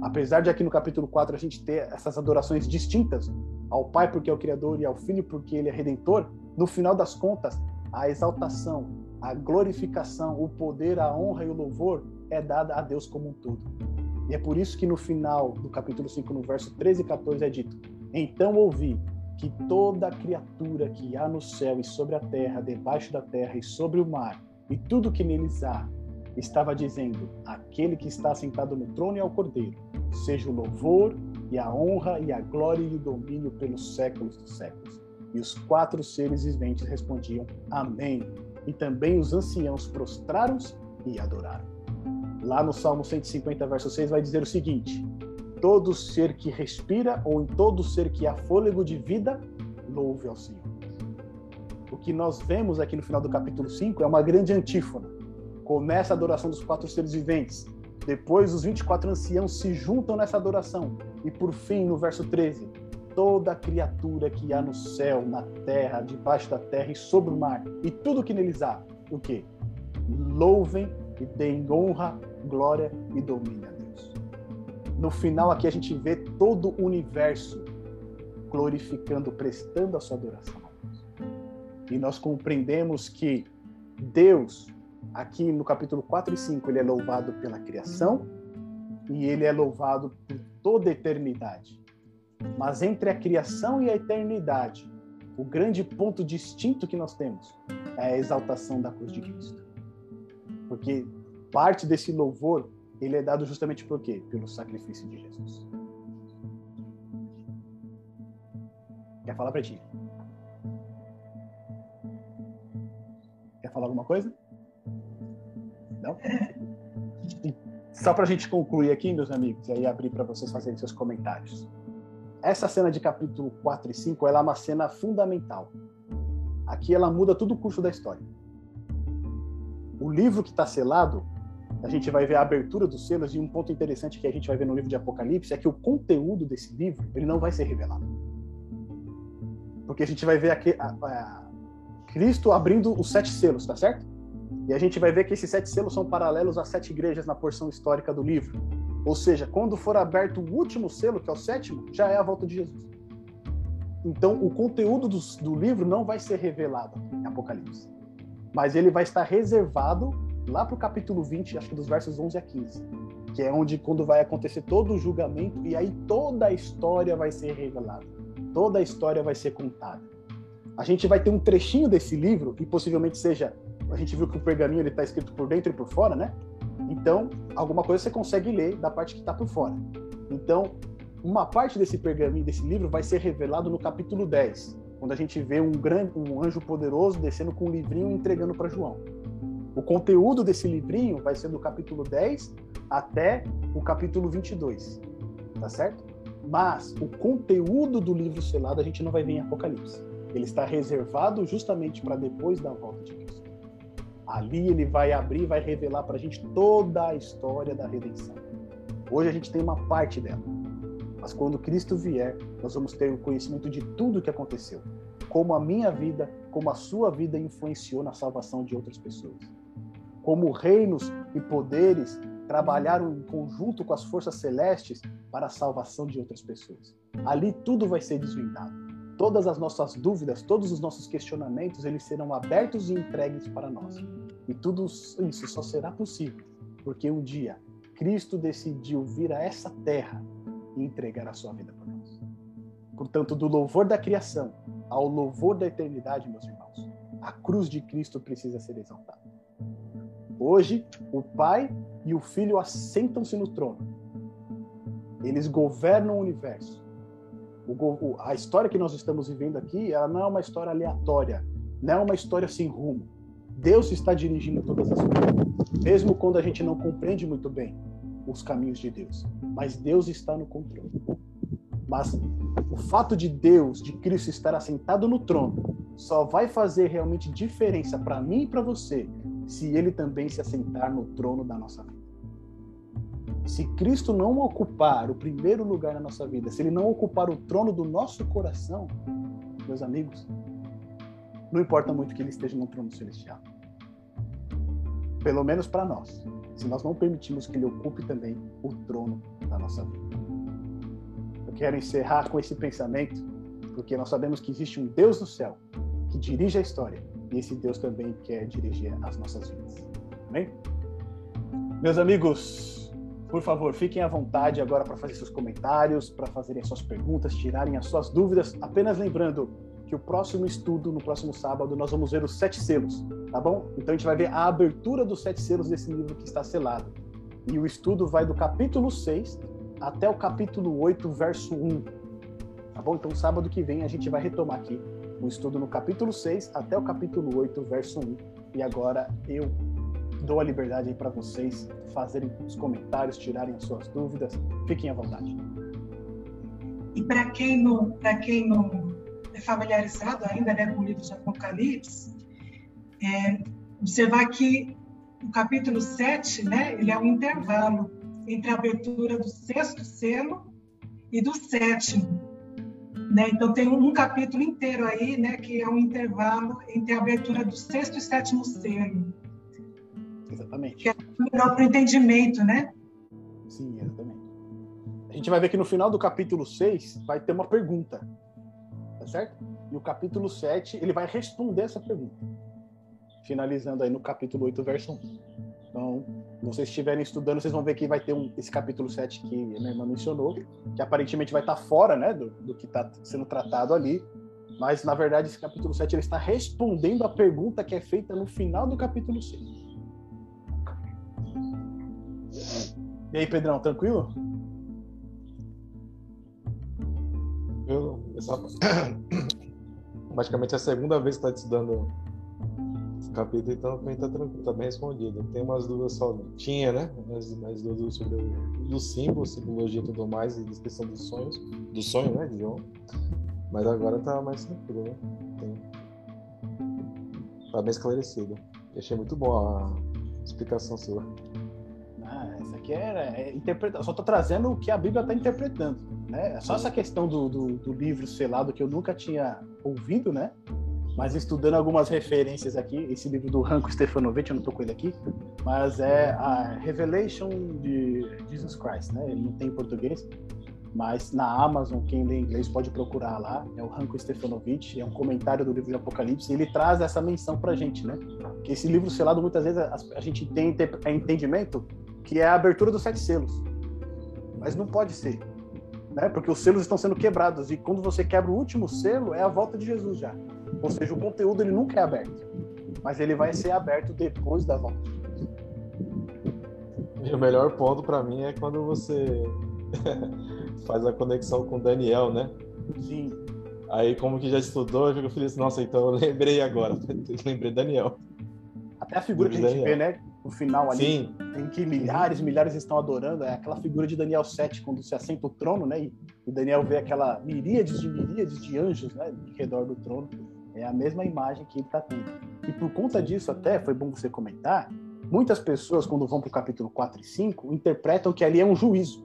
Apesar de aqui no capítulo 4 a gente ter essas adorações distintas ao Pai porque é o Criador e ao Filho porque ele é Redentor, no final das contas, a exaltação, a glorificação, o poder, a honra e o louvor é dada a Deus como um todo. E é por isso que no final do capítulo 5, no verso 13 e 14, é dito: Então ouvi que toda criatura que há no céu e sobre a terra, debaixo da terra e sobre o mar, e tudo que neles há, estava dizendo: Aquele que está sentado no trono e ao cordeiro, seja o louvor e a honra e a glória e o domínio pelos séculos dos séculos. E os quatro seres viventes respondiam: Amém. E também os anciãos prostraram-se e adoraram. Lá no Salmo 150, verso 6, vai dizer o seguinte: Todo ser que respira, ou em todo ser que há fôlego de vida, louve ao Senhor. O que nós vemos aqui no final do capítulo 5 é uma grande antífona. Começa a adoração dos quatro seres viventes. Depois, os 24 anciãos se juntam nessa adoração. E por fim, no verso 13, toda criatura que há no céu, na terra, debaixo da terra e sobre o mar, e tudo que neles há, o que? Louvem e deem honra glória e domínio. No final aqui a gente vê todo o universo glorificando, prestando a sua adoração. E nós compreendemos que Deus, aqui no capítulo 4 e 5, ele é louvado pela criação e ele é louvado por toda a eternidade. Mas entre a criação e a eternidade, o grande ponto distinto que nós temos é a exaltação da cruz de Cristo. Porque parte desse louvor ele é dado justamente por quê? Pelo sacrifício de Jesus. Quer falar para ti? Quer falar alguma coisa? Não? Só para a gente concluir aqui, meus amigos, e aí abrir para vocês fazerem seus comentários. Essa cena de capítulo 4 e 5 ela é uma cena fundamental. Aqui ela muda todo o curso da história. O livro que está selado a gente vai ver a abertura dos selos e um ponto interessante que a gente vai ver no livro de Apocalipse é que o conteúdo desse livro ele não vai ser revelado. Porque a gente vai ver aqui a, a, Cristo abrindo os sete selos, tá certo? E a gente vai ver que esses sete selos são paralelos às sete igrejas na porção histórica do livro. Ou seja, quando for aberto o último selo, que é o sétimo, já é a volta de Jesus. Então, o conteúdo do, do livro não vai ser revelado em Apocalipse. Mas ele vai estar reservado lá para o capítulo 20, acho que dos versos 11 a 15, que é onde quando vai acontecer todo o julgamento e aí toda a história vai ser revelada, toda a história vai ser contada. A gente vai ter um trechinho desse livro e possivelmente seja, a gente viu que o pergaminho ele está escrito por dentro e por fora, né? Então, alguma coisa você consegue ler da parte que está por fora. Então, uma parte desse pergaminho, desse livro, vai ser revelado no capítulo 10, quando a gente vê um grande, um anjo poderoso descendo com um livrinho e entregando para João. O conteúdo desse livrinho vai ser do capítulo 10 até o capítulo 22, tá certo? Mas o conteúdo do livro selado a gente não vai ver em Apocalipse. Ele está reservado justamente para depois da volta de Cristo. Ali ele vai abrir, vai revelar para a gente toda a história da redenção. Hoje a gente tem uma parte dela. Mas quando Cristo vier, nós vamos ter o conhecimento de tudo o que aconteceu. Como a minha vida, como a sua vida influenciou na salvação de outras pessoas como reinos e poderes trabalharam em conjunto com as forças celestes para a salvação de outras pessoas. Ali tudo vai ser desvendado. Todas as nossas dúvidas, todos os nossos questionamentos, eles serão abertos e entregues para nós. E tudo isso só será possível porque um dia Cristo decidiu vir a essa terra e entregar a sua vida por nós. Portanto, do louvor da criação ao louvor da eternidade, meus irmãos, a cruz de Cristo precisa ser exaltada. Hoje, o Pai e o Filho assentam-se no trono. Eles governam o universo. O, a história que nós estamos vivendo aqui, ela não é uma história aleatória, não é uma história sem rumo. Deus está dirigindo todas as coisas, mesmo quando a gente não compreende muito bem os caminhos de Deus. Mas Deus está no controle. Mas o fato de Deus, de Cristo estar assentado no trono, só vai fazer realmente diferença para mim e para você se ele também se assentar no trono da nossa vida. Se Cristo não ocupar o primeiro lugar na nossa vida, se ele não ocupar o trono do nosso coração, meus amigos, não importa muito que ele esteja no trono celestial. Pelo menos para nós, se nós não permitirmos que ele ocupe também o trono da nossa vida. Eu quero encerrar com esse pensamento, porque nós sabemos que existe um Deus no céu que dirige a história e esse Deus também quer dirigir as nossas vidas. Amém? Meus amigos, por favor, fiquem à vontade agora para fazer seus comentários, para fazerem suas perguntas, tirarem as suas dúvidas. Apenas lembrando que o próximo estudo, no próximo sábado, nós vamos ver os sete selos, tá bom? Então a gente vai ver a abertura dos sete selos desse livro que está selado. E o estudo vai do capítulo 6 até o capítulo 8, verso 1. Tá bom? Então sábado que vem a gente vai retomar aqui o estudo no capítulo 6 até o capítulo 8, verso 1. E agora eu dou a liberdade aí para vocês fazerem os comentários, tirarem as suas dúvidas. Fiquem à vontade. E para quem não, para quem não é familiarizado ainda né, com o livro de Apocalipse, é, observar que o capítulo 7, né, ele é um intervalo entre a abertura do sexto selo e do sétimo. Né? Então tem um, capítulo inteiro aí, né, que é um intervalo entre a abertura do sexto e sétimo selo. Exatamente. Que é melhor para o entendimento, né? Sim, exatamente. A gente vai ver que no final do capítulo 6 vai ter uma pergunta. Tá certo? E o capítulo 7, ele vai responder essa pergunta. Finalizando aí no capítulo 8, verso 1. Então, vocês estiverem estudando, vocês vão ver que vai ter um, esse capítulo 7 que a minha irmã mencionou, que aparentemente vai estar fora né, do, do que está sendo tratado ali. Mas, na verdade, esse capítulo 7 ele está respondendo a pergunta que é feita no final do capítulo 6. E aí, Pedrão, tranquilo? Eu, essa... Praticamente é a segunda vez que está estudando capítulo, então também está tranquilo, tá bem respondido. Tem umas dúvidas só. Tinha, né? Mais, mais dúvidas sobre o, o símbolo, simbologia e tudo mais, e descrição dos sonhos, do sonho, né, de João. Mas agora tá mais tranquilo, né? Tem... Tá bem esclarecido. achei muito boa a explicação sua que é, é Só estou trazendo o que a Bíblia está interpretando, né? É só essa questão do, do, do, livro selado que eu nunca tinha ouvido, né? Mas estudando algumas referências aqui, esse livro do Ranco Stefanovic, eu não estou com ele aqui, mas é a Revelation de Jesus Christ, né? Ele não tem em português, mas na Amazon, quem lê inglês pode procurar lá, é o Ranko Stefanovic, é um comentário do livro de Apocalipse, e ele traz essa menção pra gente, né? Que esse livro selado, muitas vezes, a, a gente tem é entendimento que é a abertura dos sete selos. Mas não pode ser, né? Porque os selos estão sendo quebrados e quando você quebra o último selo é a volta de Jesus já. Ou seja, o conteúdo ele nunca é aberto, mas ele vai ser aberto depois da volta. E o melhor ponto para mim é quando você faz a conexão com Daniel, né? Sim. Aí, como que já estudou, eu fico feliz, nossa, então eu lembrei agora, lembrei Daniel. Até a figura que a gente Daniel. vê, né? no final ali, Sim. em que milhares e milhares estão adorando, é aquela figura de Daniel 7, quando se assenta o trono, né? E, e Daniel vê aquela miríades de miríades de anjos, né? Em redor do trono. É a mesma imagem que ele está tendo. E por conta disso, até, foi bom você comentar, muitas pessoas, quando vão para o capítulo 4 e 5, interpretam que ali é um juízo,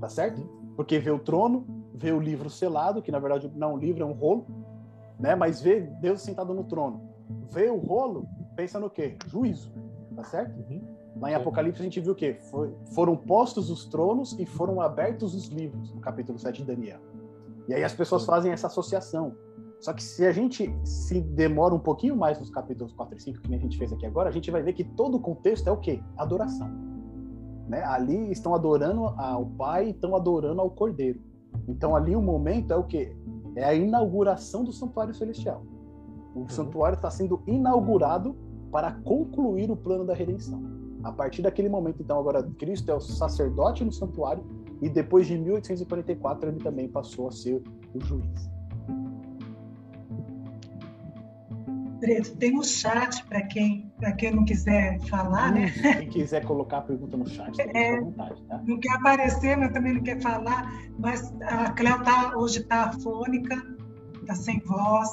tá certo? Porque vê o trono, vê o livro selado, que na verdade não é um livro, é um rolo, né? Mas vê Deus sentado no trono. Vê o rolo, pensa no quê? Juízo tá certo? Uhum. Lá em Apocalipse a gente viu o quê? Foi, foram postos os tronos e foram abertos os livros, no capítulo 7 de Daniel. E aí as pessoas fazem essa associação. Só que se a gente se demora um pouquinho mais nos capítulos 4 e 5, que nem a gente fez aqui agora, a gente vai ver que todo o contexto é o quê? Adoração. Né? Ali estão adorando ao Pai, estão adorando ao Cordeiro. Então ali o momento é o que? É a inauguração do santuário celestial. O uhum. santuário está sendo inaugurado para concluir o plano da redenção. A partir daquele momento, então, agora Cristo é o sacerdote no santuário e depois de 1844 ele também passou a ser o juiz. Preto, tem um chat para quem, quem não quiser falar, né? Quem quiser colocar a pergunta no chat, é, à vontade, tá? Não quer aparecer, mas também não quer falar. Mas a Cléo tá, hoje está afônica, está sem voz.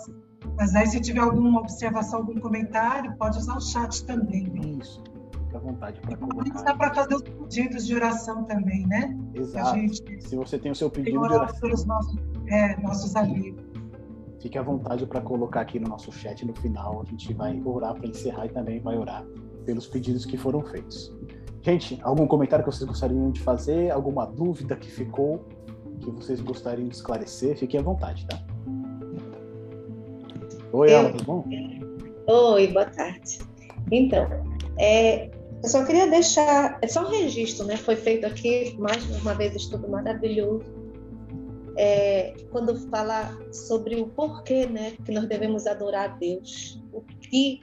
Mas aí, se tiver alguma observação, algum comentário, pode usar o chat também. Né? Isso, fica à vontade para colocar. Dá para fazer os pedidos de oração também, né? Exato. Gente, se você tem o seu pedido de oração. pelos nossos, é, nossos amigos. Fique à vontade para colocar aqui no nosso chat no final. A gente vai orar para encerrar e também vai orar pelos pedidos que foram feitos. Gente, algum comentário que vocês gostariam de fazer? Alguma dúvida que ficou que vocês gostariam de esclarecer? Fiquem à vontade, tá? Oi, Ana, tudo bom? Oi, boa tarde. Então, é, eu só queria deixar, é só um registro, né? Foi feito aqui mais uma vez estudo maravilhoso é, quando fala sobre o porquê né, que nós devemos adorar a Deus, o que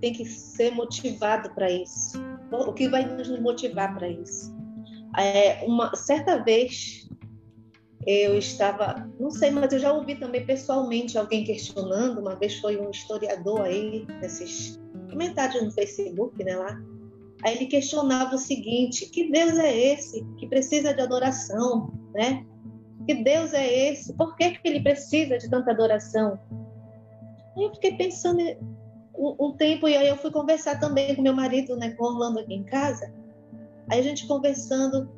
tem que ser motivado para isso, o que vai nos motivar para isso. É, uma certa vez eu estava, não sei, mas eu já ouvi também pessoalmente alguém questionando. Uma vez foi um historiador aí nesses comentários no Facebook, né lá. Aí ele questionava o seguinte: que Deus é esse que precisa de adoração, né? Que Deus é esse? Por que, que ele precisa de tanta adoração? Aí eu fiquei pensando um, um, tempo e aí eu fui conversar também com meu marido, né, com Orlando aqui em casa. Aí a gente conversando,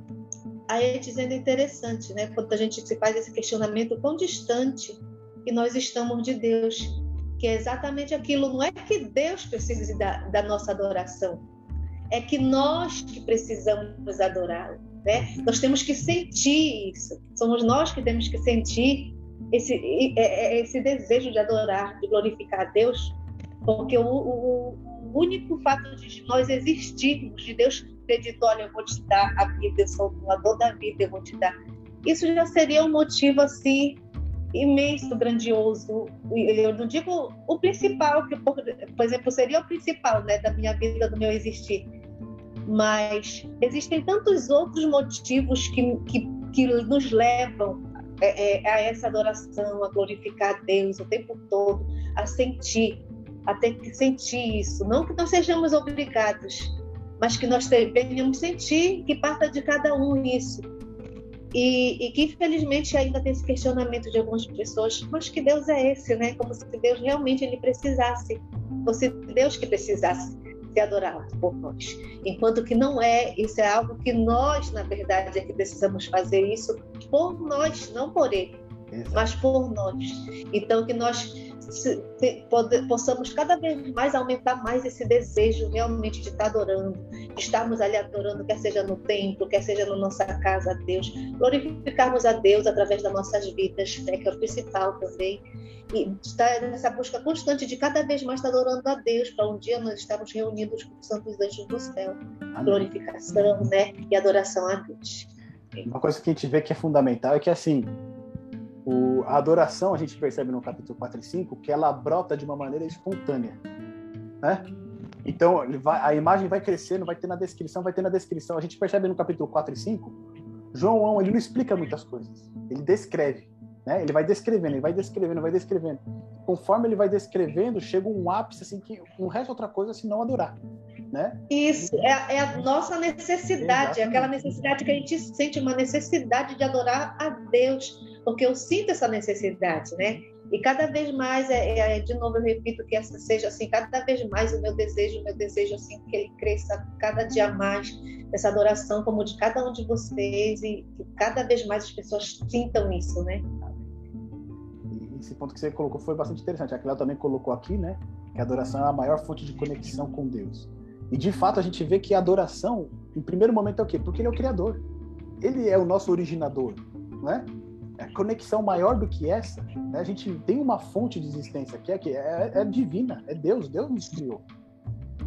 aí dizendo interessante, né, quando a gente se faz esse questionamento quão distante que nós estamos de Deus, que é exatamente aquilo. Não é que Deus precise da, da nossa adoração, é que nós que precisamos adorá-lo. Né? Nós temos que sentir isso. Somos nós que temos que sentir esse, é, é, esse desejo de adorar, de glorificar a Deus, porque o, o, o único fato de nós existirmos, de Deus ter dito: Olha, eu vou te dar a vida, eu sou o doador da vida, eu vou te dar. Isso já seria um motivo assim imenso, grandioso. Eu não digo o principal, que por, por exemplo seria o principal, né, da minha vida, do meu existir, mas existem tantos outros motivos que, que, que nos levam é, é, a essa adoração, a glorificar a Deus o tempo todo, a sentir, a ter que sentir isso. Não que nós sejamos obrigados, mas que nós venhamos sentir que parta de cada um isso. E, e, que infelizmente ainda tem esse questionamento de algumas pessoas, mas que Deus é esse, né? Como se Deus realmente ele precisasse, fosse Deus que precisasse ser adorado por nós. Enquanto que não é, isso é algo que nós, na verdade, é que precisamos fazer isso por nós, não por ele, Exato. mas por nós. Então, que nós se, se, pode, possamos cada vez mais aumentar mais esse desejo realmente de estar adorando, de estarmos ali adorando, quer seja no templo, quer seja na nossa casa a Deus, glorificarmos a Deus através das nossas vidas, né, que é o principal também, e estar nessa busca constante de cada vez mais estar adorando a Deus, para um dia nós estarmos reunidos com os santos anjos do céu, Amém. glorificação né, e adoração a Deus. Uma coisa que a gente vê que é fundamental é que assim o, a adoração, a gente percebe no capítulo 4 e 5, que ela brota de uma maneira espontânea. Né? Então, vai, a imagem vai crescendo, vai ter na descrição, vai ter na descrição. A gente percebe no capítulo 4 e 5, João ele não explica muitas coisas. Ele descreve. Né? Ele vai descrevendo, ele vai descrevendo, vai descrevendo. Conforme ele vai descrevendo, chega um ápice assim que não resta outra coisa senão adorar. Né? Isso, é, é a nossa necessidade, é aquela necessidade que a gente sente, uma necessidade de adorar a Deus porque eu sinto essa necessidade, né? E cada vez mais, é, é, de novo eu repito que essa seja assim, cada vez mais o meu desejo, o meu desejo assim que ele cresça cada dia mais essa adoração como de cada um de vocês e que cada vez mais as pessoas sintam isso, né? Esse ponto que você colocou foi bastante interessante. A Cléo também colocou aqui, né? Que a adoração é a maior fonte de conexão com Deus. E de fato a gente vê que a adoração, em primeiro momento, é o quê? Porque ele é o Criador. Ele é o nosso originador, né? Conexão maior do que essa, né? a gente tem uma fonte de existência que é, que é, é divina, é Deus, Deus nos criou.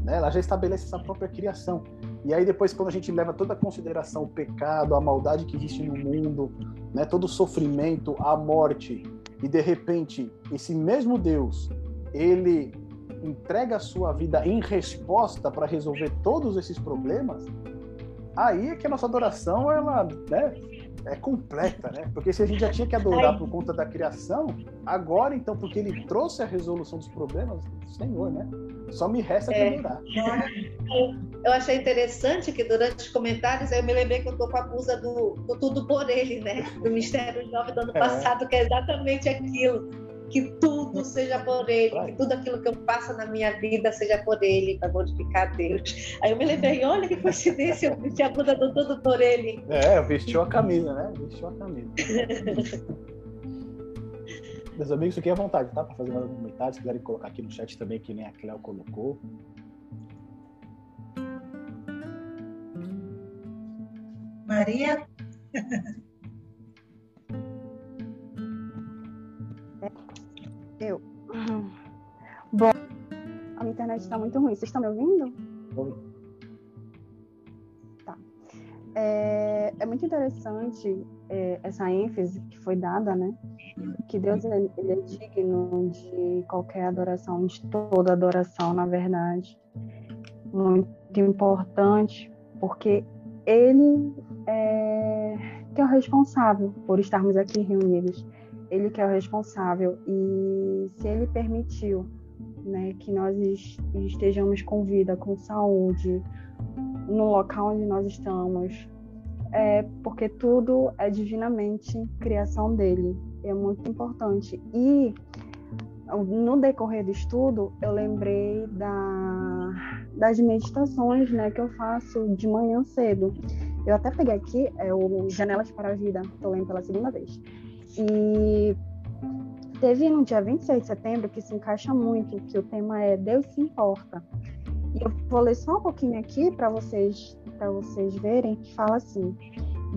Né? Ela já estabelece essa própria criação. E aí depois quando a gente leva toda a consideração o pecado, a maldade que existe no mundo, né, todo o sofrimento, a morte, e de repente esse mesmo Deus, ele entrega a sua vida em resposta para resolver todos esses problemas, aí é que a nossa adoração ela, né, é completa, né? Porque se a gente já tinha que adorar por conta da criação, agora então, porque ele trouxe a resolução dos problemas, Senhor, né? Só me resta é. adorar. Eu achei interessante que durante os comentários eu me lembrei que eu tô com a musa do, do Tudo por Ele, né? Do Mistério Jovem do ano é. passado, que é exatamente aquilo que tudo seja por Ele, que tudo aquilo que eu faço na minha vida seja por Ele, para glorificar a Deus. Aí eu me lembrei, olha que coincidência, eu vesti a blusa do tudo por Ele. É, vestiu a camisa, né? Vestiu a camisa. Meus amigos, fiquem à vontade, tá? Para fazer mais comentários, se quiserem colocar aqui no chat também, que nem a Cléo colocou. Maria? Eu. Bom, a minha internet está muito ruim. Vocês estão me ouvindo? Tá. É, é muito interessante é, essa ênfase que foi dada, né? Que Deus ele, ele é digno de qualquer adoração, de toda adoração, na verdade. Muito importante, porque Ele é, que é o responsável por estarmos aqui reunidos ele que é o responsável e se ele permitiu né, que nós estejamos com vida, com saúde, no local onde nós estamos, é porque tudo é divinamente criação dele. É muito importante. E no decorrer do estudo, eu lembrei da, das meditações né, que eu faço de manhã cedo. Eu até peguei aqui é, o Janelas para a Vida, estou lendo pela segunda vez. E teve no dia 26 de setembro que se encaixa muito, que o tema é Deus se importa. E eu vou ler só um pouquinho aqui para vocês vocês verem que fala assim: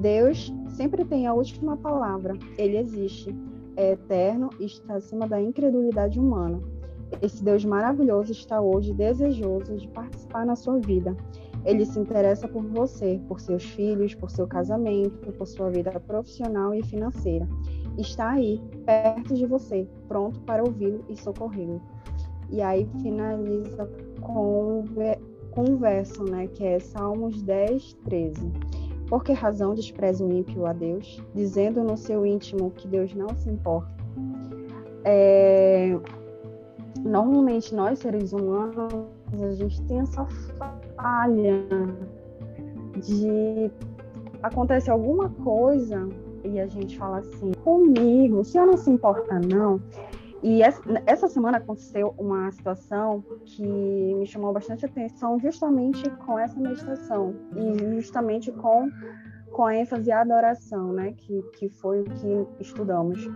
Deus sempre tem a última palavra. Ele existe, é eterno e está acima da incredulidade humana. Esse Deus maravilhoso está hoje desejoso de participar na sua vida. Ele se interessa por você, por seus filhos, por seu casamento, por sua vida profissional e financeira está aí, perto de você, pronto para ouvi-lo e socorrê-lo. E aí finaliza com, um verso, né, que é Salmos 10, 13. Por que razão despreza o ímpio a Deus, dizendo no seu íntimo que Deus não se importa? É... Normalmente nós, seres humanos, a gente tem essa falha de acontecer alguma coisa e a gente fala assim, comigo, o senhor não se importa não? E essa semana aconteceu uma situação que me chamou bastante atenção justamente com essa meditação e justamente com, com a ênfase à adoração, né, que, que foi o que estudamos.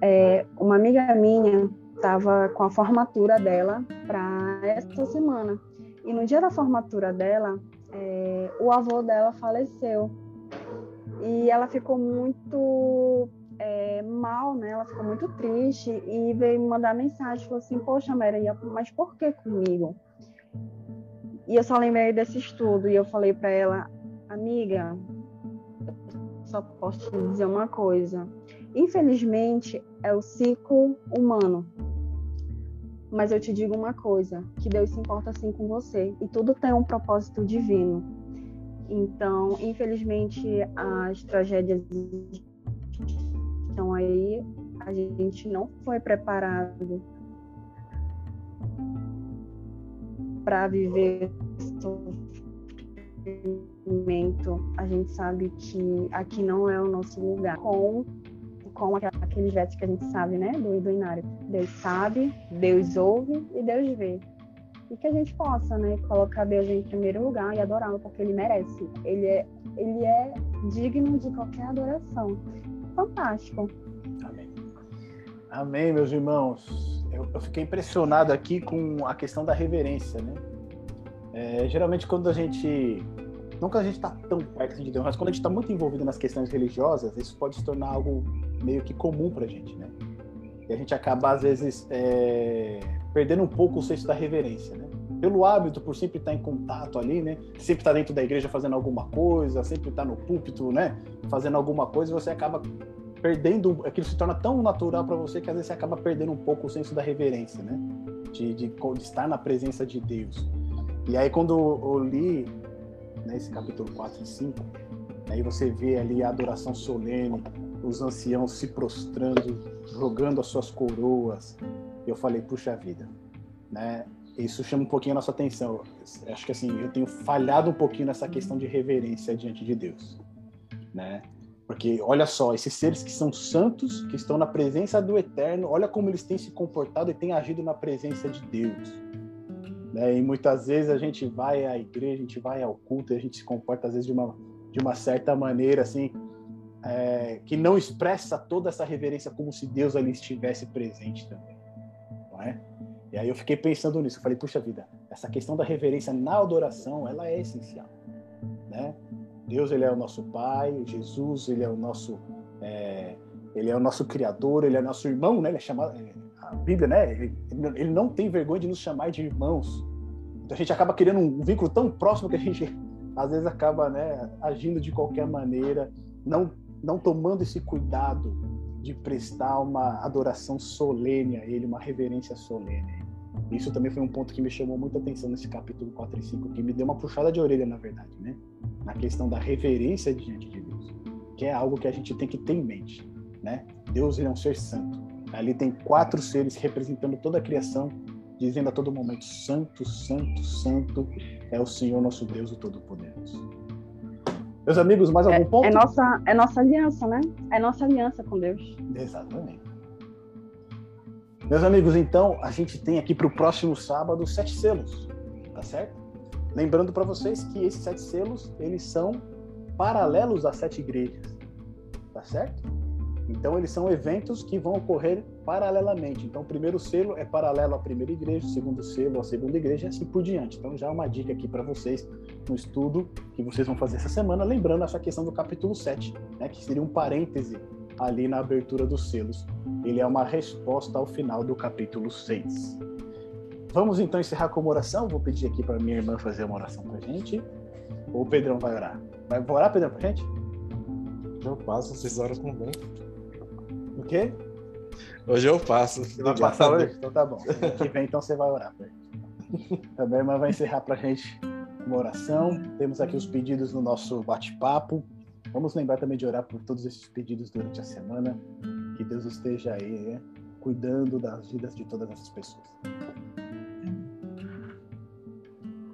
É, uma amiga minha estava com a formatura dela para essa semana e no dia da formatura dela, é, o avô dela faleceu e ela ficou muito é, mal, né? Ela ficou muito triste e veio me mandar mensagem, falou assim, poxa, Maria, mas por que comigo? E eu só lembrei desse estudo e eu falei para ela, amiga, só posso te dizer uma coisa. Infelizmente, é o ciclo humano. Mas eu te digo uma coisa, que Deus se importa assim com você e tudo tem um propósito divino. Então, infelizmente, as tragédias estão aí. A gente não foi preparado para viver sofrimento. A gente sabe que aqui não é o nosso lugar. Com com aqueles versos que a gente sabe, né, do, do Inário. Deus sabe, Deus ouve e Deus vê e que a gente possa, né, colocar Deus em primeiro lugar e adorá-lo porque ele merece. Ele é, ele é digno de qualquer adoração. Fantástico. Amém. Amém, meus irmãos. Eu, eu fiquei impressionado aqui com a questão da reverência, né? É, geralmente quando a gente não que a gente está tão perto de Deus, mas quando a gente está muito envolvido nas questões religiosas, isso pode se tornar algo meio que comum para a gente, né? E a gente acaba às vezes é, perdendo um pouco o senso da reverência, né? Pelo hábito, por sempre estar em contato ali, né? Sempre estar dentro da igreja fazendo alguma coisa, sempre estar no púlpito, né? Fazendo alguma coisa, você acaba perdendo, aquilo se torna tão natural para você que às vezes você acaba perdendo um pouco o senso da reverência, né? De, de, de estar na presença de Deus. E aí quando eu li né, esse capítulo 4 e 5, aí você vê ali a adoração solene, os anciãos se prostrando, jogando as suas coroas. Eu falei, puxa vida, né? Isso chama um pouquinho a nossa atenção. Acho que assim, eu tenho falhado um pouquinho nessa questão de reverência diante de Deus, né? Porque olha só, esses seres que são santos, que estão na presença do Eterno, olha como eles têm se comportado e têm agido na presença de Deus. Né? E muitas vezes a gente vai à igreja, a gente vai ao culto, a gente se comporta às vezes de uma, de uma certa maneira assim, é, que não expressa toda essa reverência como se Deus ali estivesse presente também, não é? E aí eu fiquei pensando nisso, eu falei, puxa vida, essa questão da reverência na adoração, ela é essencial, né? Deus, ele é o nosso Pai, Jesus, ele é o nosso, é, ele é o nosso Criador, ele é nosso irmão, né? Ele é chamado, é, a Bíblia, né? Ele não tem vergonha de nos chamar de irmãos. Então a gente acaba querendo um vínculo tão próximo que a gente às vezes acaba, né, agindo de qualquer maneira, não não tomando esse cuidado de prestar uma adoração solene a ele, uma reverência solene. Isso também foi um ponto que me chamou muita atenção nesse capítulo 4 e 5, que me deu uma puxada de orelha, na verdade, né? Na questão da reverência diante de Deus, que é algo que a gente tem que ter em mente, né? Deus ele é um ser santo. Ali tem quatro seres representando toda a criação, dizendo a todo momento: Santo, Santo, Santo é o Senhor nosso Deus, o Todo-Poderoso. Meus amigos, mais algum é, ponto? É nossa, é nossa aliança, né? É nossa aliança com Deus. Exatamente. Meus amigos, então, a gente tem aqui para o próximo sábado sete selos, tá certo? Lembrando para vocês que esses sete selos, eles são paralelos às sete igrejas, tá certo? Então, eles são eventos que vão ocorrer paralelamente. Então, o primeiro selo é paralelo à primeira igreja, o segundo selo à segunda igreja e assim por diante. Então, já uma dica aqui para vocês no estudo que vocês vão fazer essa semana, lembrando essa questão do capítulo 7, né, que seria um parêntese ali na abertura dos selos. Ele é uma resposta ao final do capítulo 6. Vamos então encerrar com uma oração. Vou pedir aqui para minha irmã fazer uma oração para gente. Ou o Pedrão vai orar? Vai orar, Pedrão, para gente? Eu passo, vocês oram bem. O quê? Hoje eu passo. Você vai passar hoje? Então tá bom. Que vem, então você vai orar. Também a irmã vai encerrar pra gente uma oração. Temos aqui os pedidos no nosso bate-papo. Vamos lembrar também de orar por todos esses pedidos durante a semana. Que Deus esteja aí, né? cuidando das vidas de todas essas pessoas.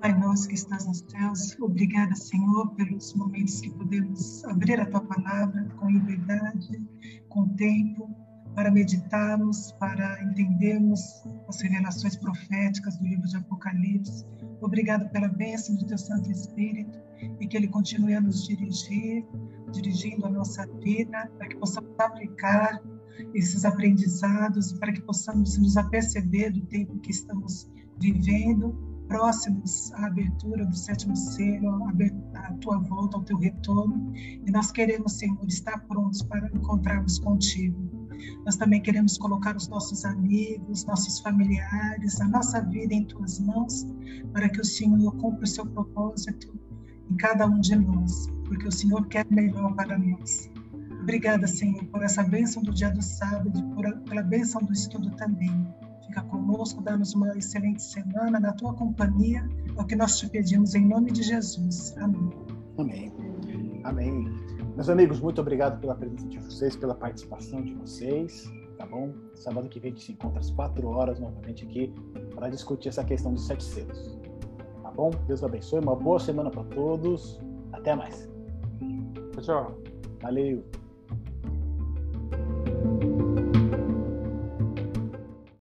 Pai nosso que estás nos céus, obrigada, Senhor, pelos momentos que podemos abrir a tua palavra com liberdade, com tempo, para meditarmos, para entendermos as revelações proféticas do livro de Apocalipse. Obrigado pela bênção do teu Santo Espírito e que ele continue a nos dirigir, dirigindo a nossa vida, para que possamos aplicar esses aprendizados, para que possamos nos aperceber do tempo que estamos vivendo, próximos à abertura do sétimo selo, à tua volta, ao teu retorno. E nós queremos, Senhor, estar prontos para encontrarmos contigo. Nós também queremos colocar os nossos amigos, nossos familiares, a nossa vida em tuas mãos, para que o Senhor cumpra o seu propósito em cada um de nós, porque o Senhor quer melhor para nós. Obrigada, Senhor, por essa bênção do dia do sábado, por, pela bênção do estudo também. Fica conosco, dá-nos uma excelente semana na tua companhia, é o que nós te pedimos em nome de Jesus. Amém. Amém. Amém. Meus amigos, muito obrigado pela presença de vocês, pela participação de vocês, tá bom? Sábado que vem a gente se encontra às quatro horas novamente aqui para discutir essa questão dos sete selos bom? Deus abençoe. Uma boa semana para todos. Até mais. Tchau, tchau. Valeu.